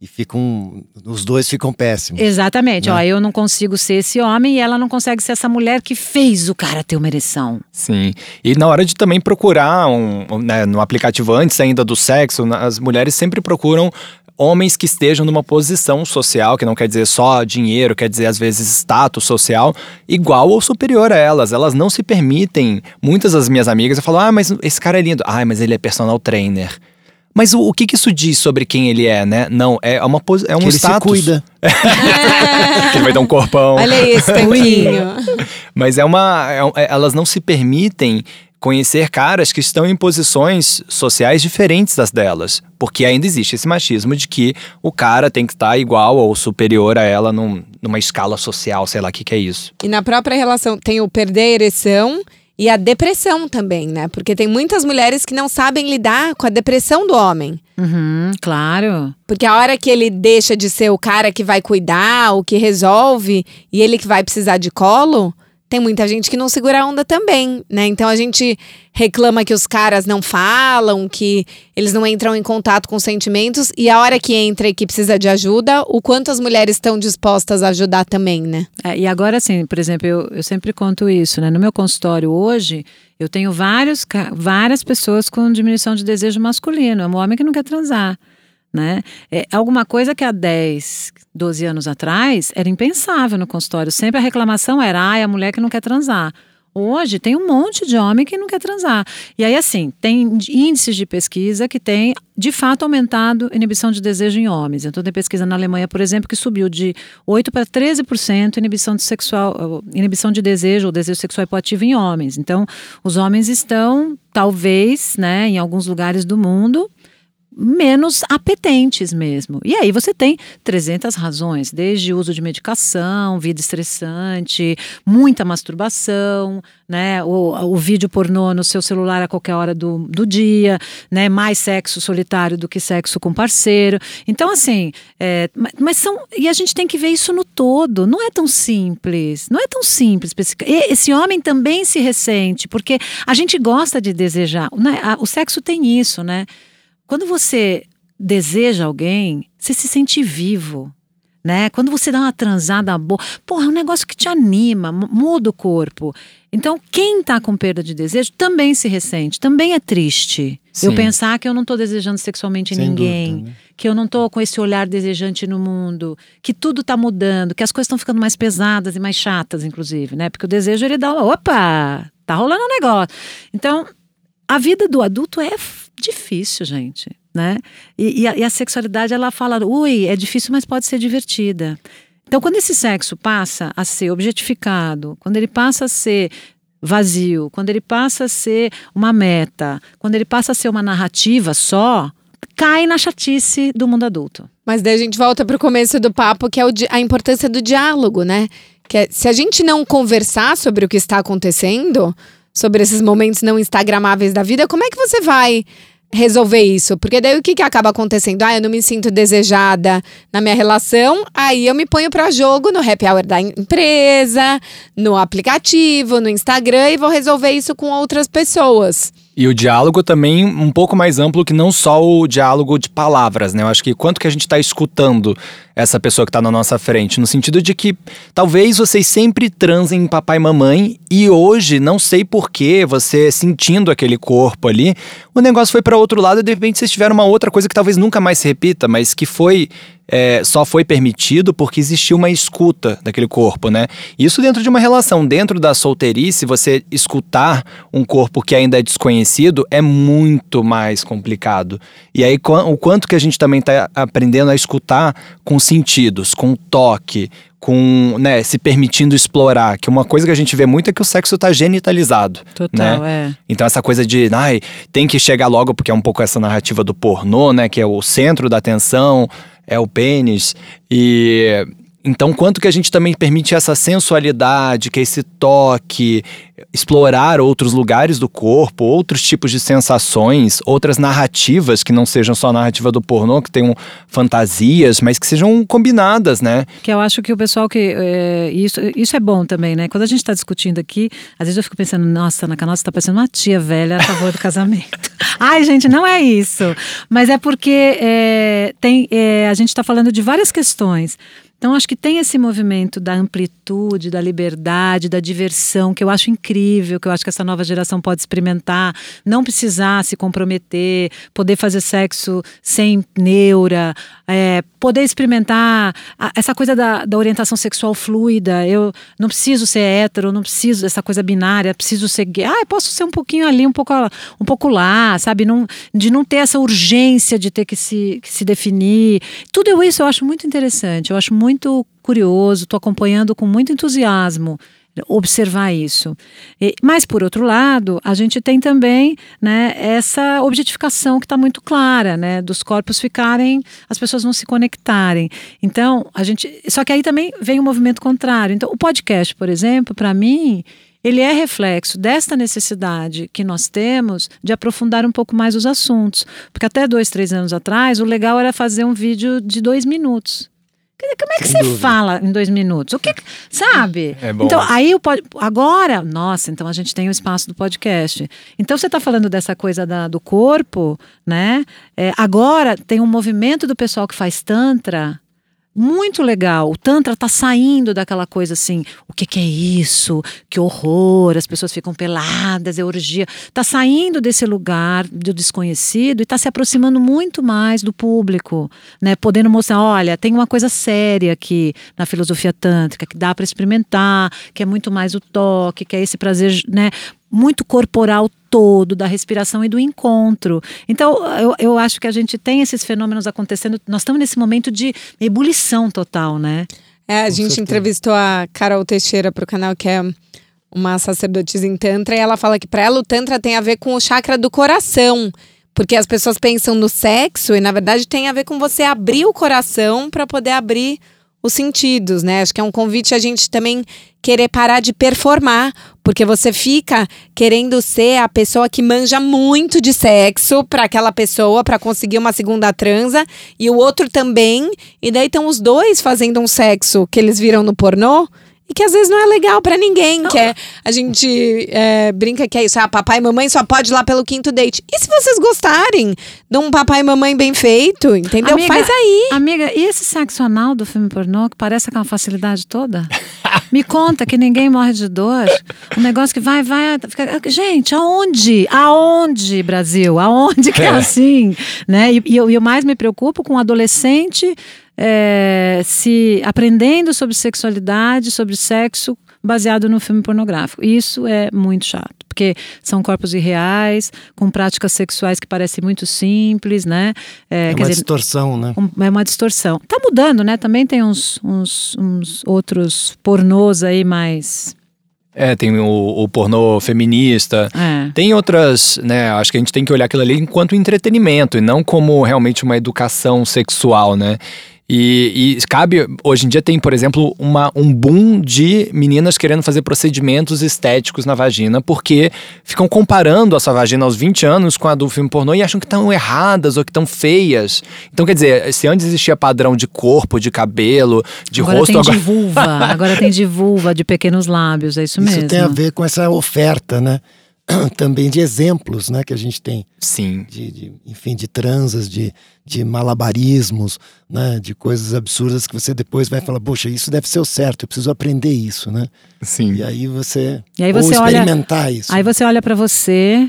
e ficam os dois ficam péssimos. Exatamente. Né? Ó, eu não consigo ser esse homem e ela não consegue ser essa mulher que fez o cara ter uma ereção. Sim. E na hora de também procurar um, né, no aplicativo antes ainda do sexo, as mulheres sempre procuram homens que estejam numa posição social, que não quer dizer só dinheiro, quer dizer às vezes status social, igual ou superior a elas. Elas não se permitem. Muitas das minhas amigas falam: "Ah, mas esse cara é lindo. Ah, mas ele é personal trainer." Mas o, o que, que, isso diz sobre quem ele é, né? Não, é uma é um que status. Ele se cuida. (laughs) que ele vai dar um corpão. Olha isso, (laughs) tanquinho. Mas é uma. É, é, elas não se permitem conhecer caras que estão em posições sociais diferentes das delas. Porque ainda existe esse machismo de que o cara tem que estar igual ou superior a ela num, numa escala social, sei lá o que, que é isso. E na própria relação tem o perder a ereção e a depressão também, né? Porque tem muitas mulheres que não sabem lidar com a depressão do homem. Uhum, claro. Porque a hora que ele deixa de ser o cara que vai cuidar, o que resolve, e ele que vai precisar de colo, tem muita gente que não segura a onda também, né? Então a gente reclama que os caras não falam, que eles não entram em contato com sentimentos, e a hora que entra e que precisa de ajuda, o quanto as mulheres estão dispostas a ajudar também, né? É, e agora, assim, por exemplo, eu, eu sempre conto isso, né? No meu consultório hoje, eu tenho vários, várias pessoas com diminuição de desejo masculino. É um homem que não quer transar né? É alguma coisa que há 10, 12 anos atrás era impensável no consultório. Sempre a reclamação era, ah, é a mulher que não quer transar. Hoje tem um monte de homem que não quer transar. E aí, assim, tem índices de pesquisa que tem, de fato, aumentado inibição de desejo em homens. Então, tem pesquisa na Alemanha, por exemplo, que subiu de 8% para 13% inibição de sexual, inibição de desejo ou desejo sexual hipoativo em homens. Então, os homens estão, talvez, né, em alguns lugares do mundo, menos apetentes mesmo. E aí você tem 300 razões, desde uso de medicação, vida estressante, muita masturbação, né, o, o vídeo pornô no seu celular a qualquer hora do, do dia, né, mais sexo solitário do que sexo com parceiro. Então, assim, é, mas são. E a gente tem que ver isso no todo. Não é tão simples. Não é tão simples. Esse homem também se ressente, porque a gente gosta de desejar. Né, o sexo tem isso, né? Quando você deseja alguém, você se sente vivo. né? Quando você dá uma transada boa, porra, é um negócio que te anima, muda o corpo. Então, quem tá com perda de desejo também se ressente, também é triste. Sim. Eu pensar que eu não tô desejando sexualmente Sem ninguém, dúvida, né? que eu não tô com esse olhar desejante no mundo, que tudo tá mudando, que as coisas estão ficando mais pesadas e mais chatas, inclusive, né? Porque o desejo ele dá uma, opa, tá rolando um negócio. Então, a vida do adulto é difícil, gente né? E, e, a, e, a, sexualidade, ela fala, ui, é difícil, mas pode ser divertida. Então, quando esse sexo passa a ser objetificado, quando ele passa a ser vazio, quando ele passa a ser uma meta, quando ele passa a ser uma narrativa só, cai na chatice do mundo adulto. Mas daí a gente volta para o começo do papo, que é a importância do diálogo, né? Que é, se a gente não conversar sobre o que está acontecendo, sobre esses momentos não instagramáveis da vida, como é que você vai resolver isso. Porque daí o que, que acaba acontecendo? Ah, eu não me sinto desejada na minha relação, aí eu me ponho para jogo no happy hour da empresa, no aplicativo, no Instagram e vou resolver isso com outras pessoas. E o diálogo também um pouco mais amplo que não só o diálogo de palavras, né? Eu acho que quanto que a gente está escutando essa pessoa que está na nossa frente, no sentido de que talvez vocês sempre transem papai e mamãe e hoje, não sei porquê, você sentindo aquele corpo ali, o negócio foi para outro lado e de repente vocês tiveram uma outra coisa que talvez nunca mais se repita, mas que foi é, só foi permitido porque existiu uma escuta daquele corpo, né? Isso dentro de uma relação, dentro da solteirice, você escutar um corpo que ainda é desconhecido é muito mais complicado. E aí, o quanto que a gente também está aprendendo a escutar com sentidos, com toque, com, né, se permitindo explorar, que uma coisa que a gente vê muito é que o sexo tá genitalizado, Total, né? É. Então essa coisa de, ai, tem que chegar logo porque é um pouco essa narrativa do pornô, né, que é o centro da atenção, é o pênis e então, quanto que a gente também permite essa sensualidade, que é esse toque, explorar outros lugares do corpo, outros tipos de sensações, outras narrativas que não sejam só a narrativa do pornô, que tenham fantasias, mas que sejam combinadas, né? Que eu acho que o pessoal que. É, isso, isso é bom também, né? Quando a gente está discutindo aqui, às vezes eu fico pensando, nossa, na Canossa está parecendo uma tia velha a favor do casamento. (laughs) Ai, gente, não é isso. Mas é porque é, tem, é, a gente está falando de várias questões. Então, acho que tem esse movimento da amplitude, da liberdade, da diversão, que eu acho incrível, que eu acho que essa nova geração pode experimentar, não precisar se comprometer, poder fazer sexo sem neura, é, poder experimentar a, essa coisa da, da, orientação sexual fluida. Eu não preciso ser hétero, não preciso dessa coisa binária, preciso ser gay. Ah, eu posso ser um pouquinho ali, um pouco, um pouco lá, sabe? Não, de não ter essa urgência de ter que se, que se definir. Tudo isso eu acho muito interessante, eu acho muito muito curioso, estou acompanhando com muito entusiasmo observar isso. E, mas, por outro lado, a gente tem também né, essa objetificação que está muito clara, né, dos corpos ficarem, as pessoas não se conectarem. Então, a gente. Só que aí também vem o um movimento contrário. Então, o podcast, por exemplo, para mim, ele é reflexo desta necessidade que nós temos de aprofundar um pouco mais os assuntos. Porque até dois, três anos atrás, o legal era fazer um vídeo de dois minutos. Como é que Sem você dúvida. fala em dois minutos? O que, sabe? É bom. Então, aí o pod... agora, nossa, então a gente tem o espaço do podcast. Então você está falando dessa coisa da, do corpo, né? É, agora tem um movimento do pessoal que faz tantra muito legal. O Tantra tá saindo daquela coisa assim, o que, que é isso? Que horror, as pessoas ficam peladas, é orgia. Tá saindo desse lugar do desconhecido e tá se aproximando muito mais do público, né? Podendo mostrar, olha, tem uma coisa séria aqui na filosofia tântrica que dá para experimentar, que é muito mais o toque, que é esse prazer, né? Muito corporal todo, da respiração e do encontro. Então, eu, eu acho que a gente tem esses fenômenos acontecendo. Nós estamos nesse momento de ebulição total, né? É, a gente certeza. entrevistou a Carol Teixeira para o canal, que é uma sacerdotisa em Tantra, e ela fala que para ela o Tantra tem a ver com o chakra do coração. Porque as pessoas pensam no sexo e, na verdade, tem a ver com você abrir o coração para poder abrir os sentidos, né? Acho que é um convite a gente também querer parar de performar, porque você fica querendo ser a pessoa que manja muito de sexo para aquela pessoa para conseguir uma segunda transa e o outro também, e daí estão os dois fazendo um sexo que eles viram no pornô e que às vezes não é legal pra ninguém. Que é, a gente é, brinca que é isso, ah, papai e mamãe só pode ir lá pelo quinto date. E se vocês gostarem de um papai e mamãe bem feito, entendeu? Amiga, Faz aí. Amiga, e esse sexo anal do filme pornô que parece aquela facilidade toda? Me conta que ninguém morre de dor. Um negócio que vai, vai. fica- gente, aonde? Aonde, Brasil? Aonde que é, É. assim? Né? E, e eu, e eu mais me preocupo com um adolescente é, se aprendendo sobre sexualidade, sobre sexo, baseado no filme pornográfico. Isso é muito chato, porque são corpos irreais, com práticas sexuais que parecem muito simples, né? É, quer uma dizer, distorção, né? um- é uma distorção. Tá mudando, né? Também tem uns, uns, uns outros pornôs aí mais. É, tem o, o pornô feminista. É. Tem outras, né? Acho que a gente tem que olhar aquilo ali enquanto entretenimento e não como realmente uma educação sexual, né? E, e cabe, hoje em dia tem, por exemplo, uma, um boom de meninas querendo fazer procedimentos estéticos na vagina, porque ficam comparando a sua vagina aos 20 anos com a do filme pornô e acham que estão erradas ou que estão feias. Então, quer dizer, se antes existia padrão de corpo, de cabelo, de agora rosto, tem agora. de vulva, agora tem de vulva, de pequenos lábios, é isso, Isso mesmo. tem a ver com essa oferta, né? (clears throat) Também de exemplos, né? Que a gente tem Sim. de, de, enfim, de transas, de, de malabarismos, né? De coisas absurdas que você depois vai falar, poxa, isso deve ser o certo, eu preciso aprender isso, né? Sim. E aí você, E aí você ou olha- experimentar isso. Aí você olha pra você,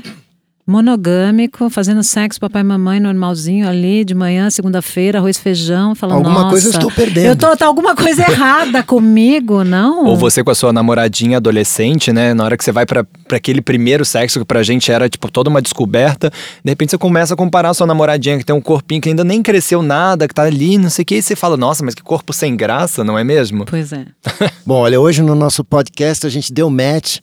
monogâmico, fazendo sexo, papai e mamãe normalzinho ali, de manhã, segunda-feira, arroz, feijão, falando, Alguma nossa, coisa eu estou perdendo." Eu tô, tá alguma coisa errada (laughs) comigo, não? Ou você com a sua namoradinha adolescente, né? Na hora que você vai pra pra aquele primeiro sexo que pra gente era, tipo, toda uma descoberta. De repente você começa a comparar a sua namoradinha que tem um corpinho que ainda nem cresceu nada, que tá ali, não sei o que. E você fala, nossa, mas que corpo sem graça, não é mesmo? Pois é. (laughs) Bom, olha, hoje no nosso podcast a gente deu match,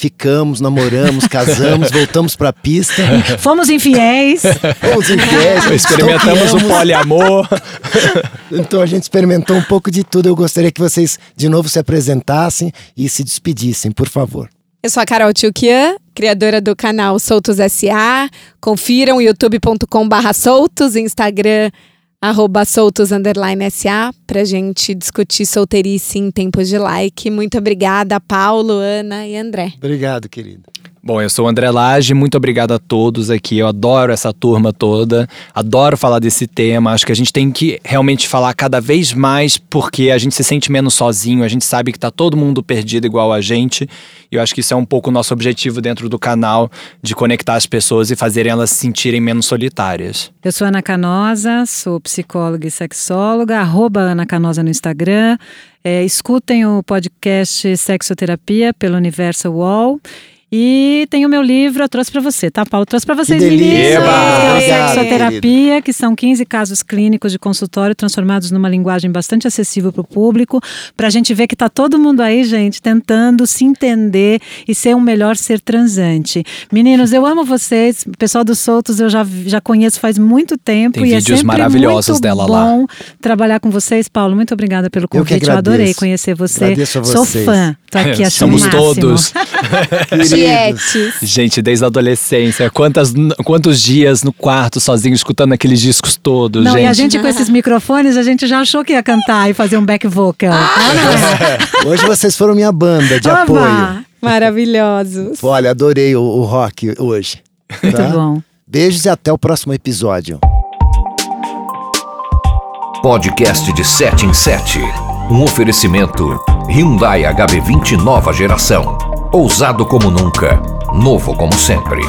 ficamos, namoramos, casamos, (laughs) voltamos pra pista, Fomos infiéis. fomos infiéis, (laughs) Experimentamos o poliamor. Então a gente experimentou um pouco de tudo. Eu gostaria que vocês de novo se apresentassem e se despedissem, por favor. Eu sou a Carol Tchukian, criadora do canal Soltos SA. Confiram youtube.com barra soltos, Instagram arroba soltos underline SA pra gente discutir solteirice em tempos de like. Muito obrigada, Paulo, Ana e André. Obrigado, querido. Bom, eu sou o André Lage, muito obrigado a todos aqui. Eu adoro essa turma toda, adoro falar desse tema. Acho que a gente tem que realmente falar cada vez mais porque a gente se sente menos sozinho, a gente sabe que tá todo mundo perdido igual a gente. E eu acho que isso é um pouco o nosso objetivo dentro do canal, de conectar as pessoas e fazerem elas se sentirem menos solitárias. Eu sou Ana Canosa, sou psicóloga e sexóloga, arroba Ana Canosa no Instagram. É, escutem o podcast Sexoterapia pelo Universal Wall. E tem o meu livro, eu trouxe para você, tá, Paulo? Trouxe para vocês, é Obrigado, Sexoterapia, que são 15 casos clínicos de consultório transformados numa linguagem bastante acessível para o público, para a gente ver que tá todo mundo aí, gente, tentando se entender e ser um melhor ser transante. Meninos, eu amo vocês. O pessoal dos Soltos eu já, já conheço faz muito tempo. Tem e vídeos é sempre maravilhosos muito dela lá. bom trabalhar com vocês, Paulo. Muito obrigada pelo Eu que convite. Eu, adorei agradeço. conhecer você. Agradeço a Sou vocês. fã. Tô aqui achando (laughs) Somos o máximo. todos. (laughs) (laughs) Tietes. Gente, desde a adolescência, quantas, quantos dias no quarto sozinho escutando aqueles discos todos, Não, gente. e a gente com esses microfones, a gente já achou que ia cantar e fazer um back vocal. Ah, não. (laughs) Hoje vocês foram minha banda de Oba! apoio. Maravilhosos. Olha, adorei o, o rock hoje. Muito tá? bom. Beijos e até o próximo episódio. Podcast de 7 em 7. Um oferecimento Hyundai HB20 nova geração. Ousado como nunca, novo como sempre.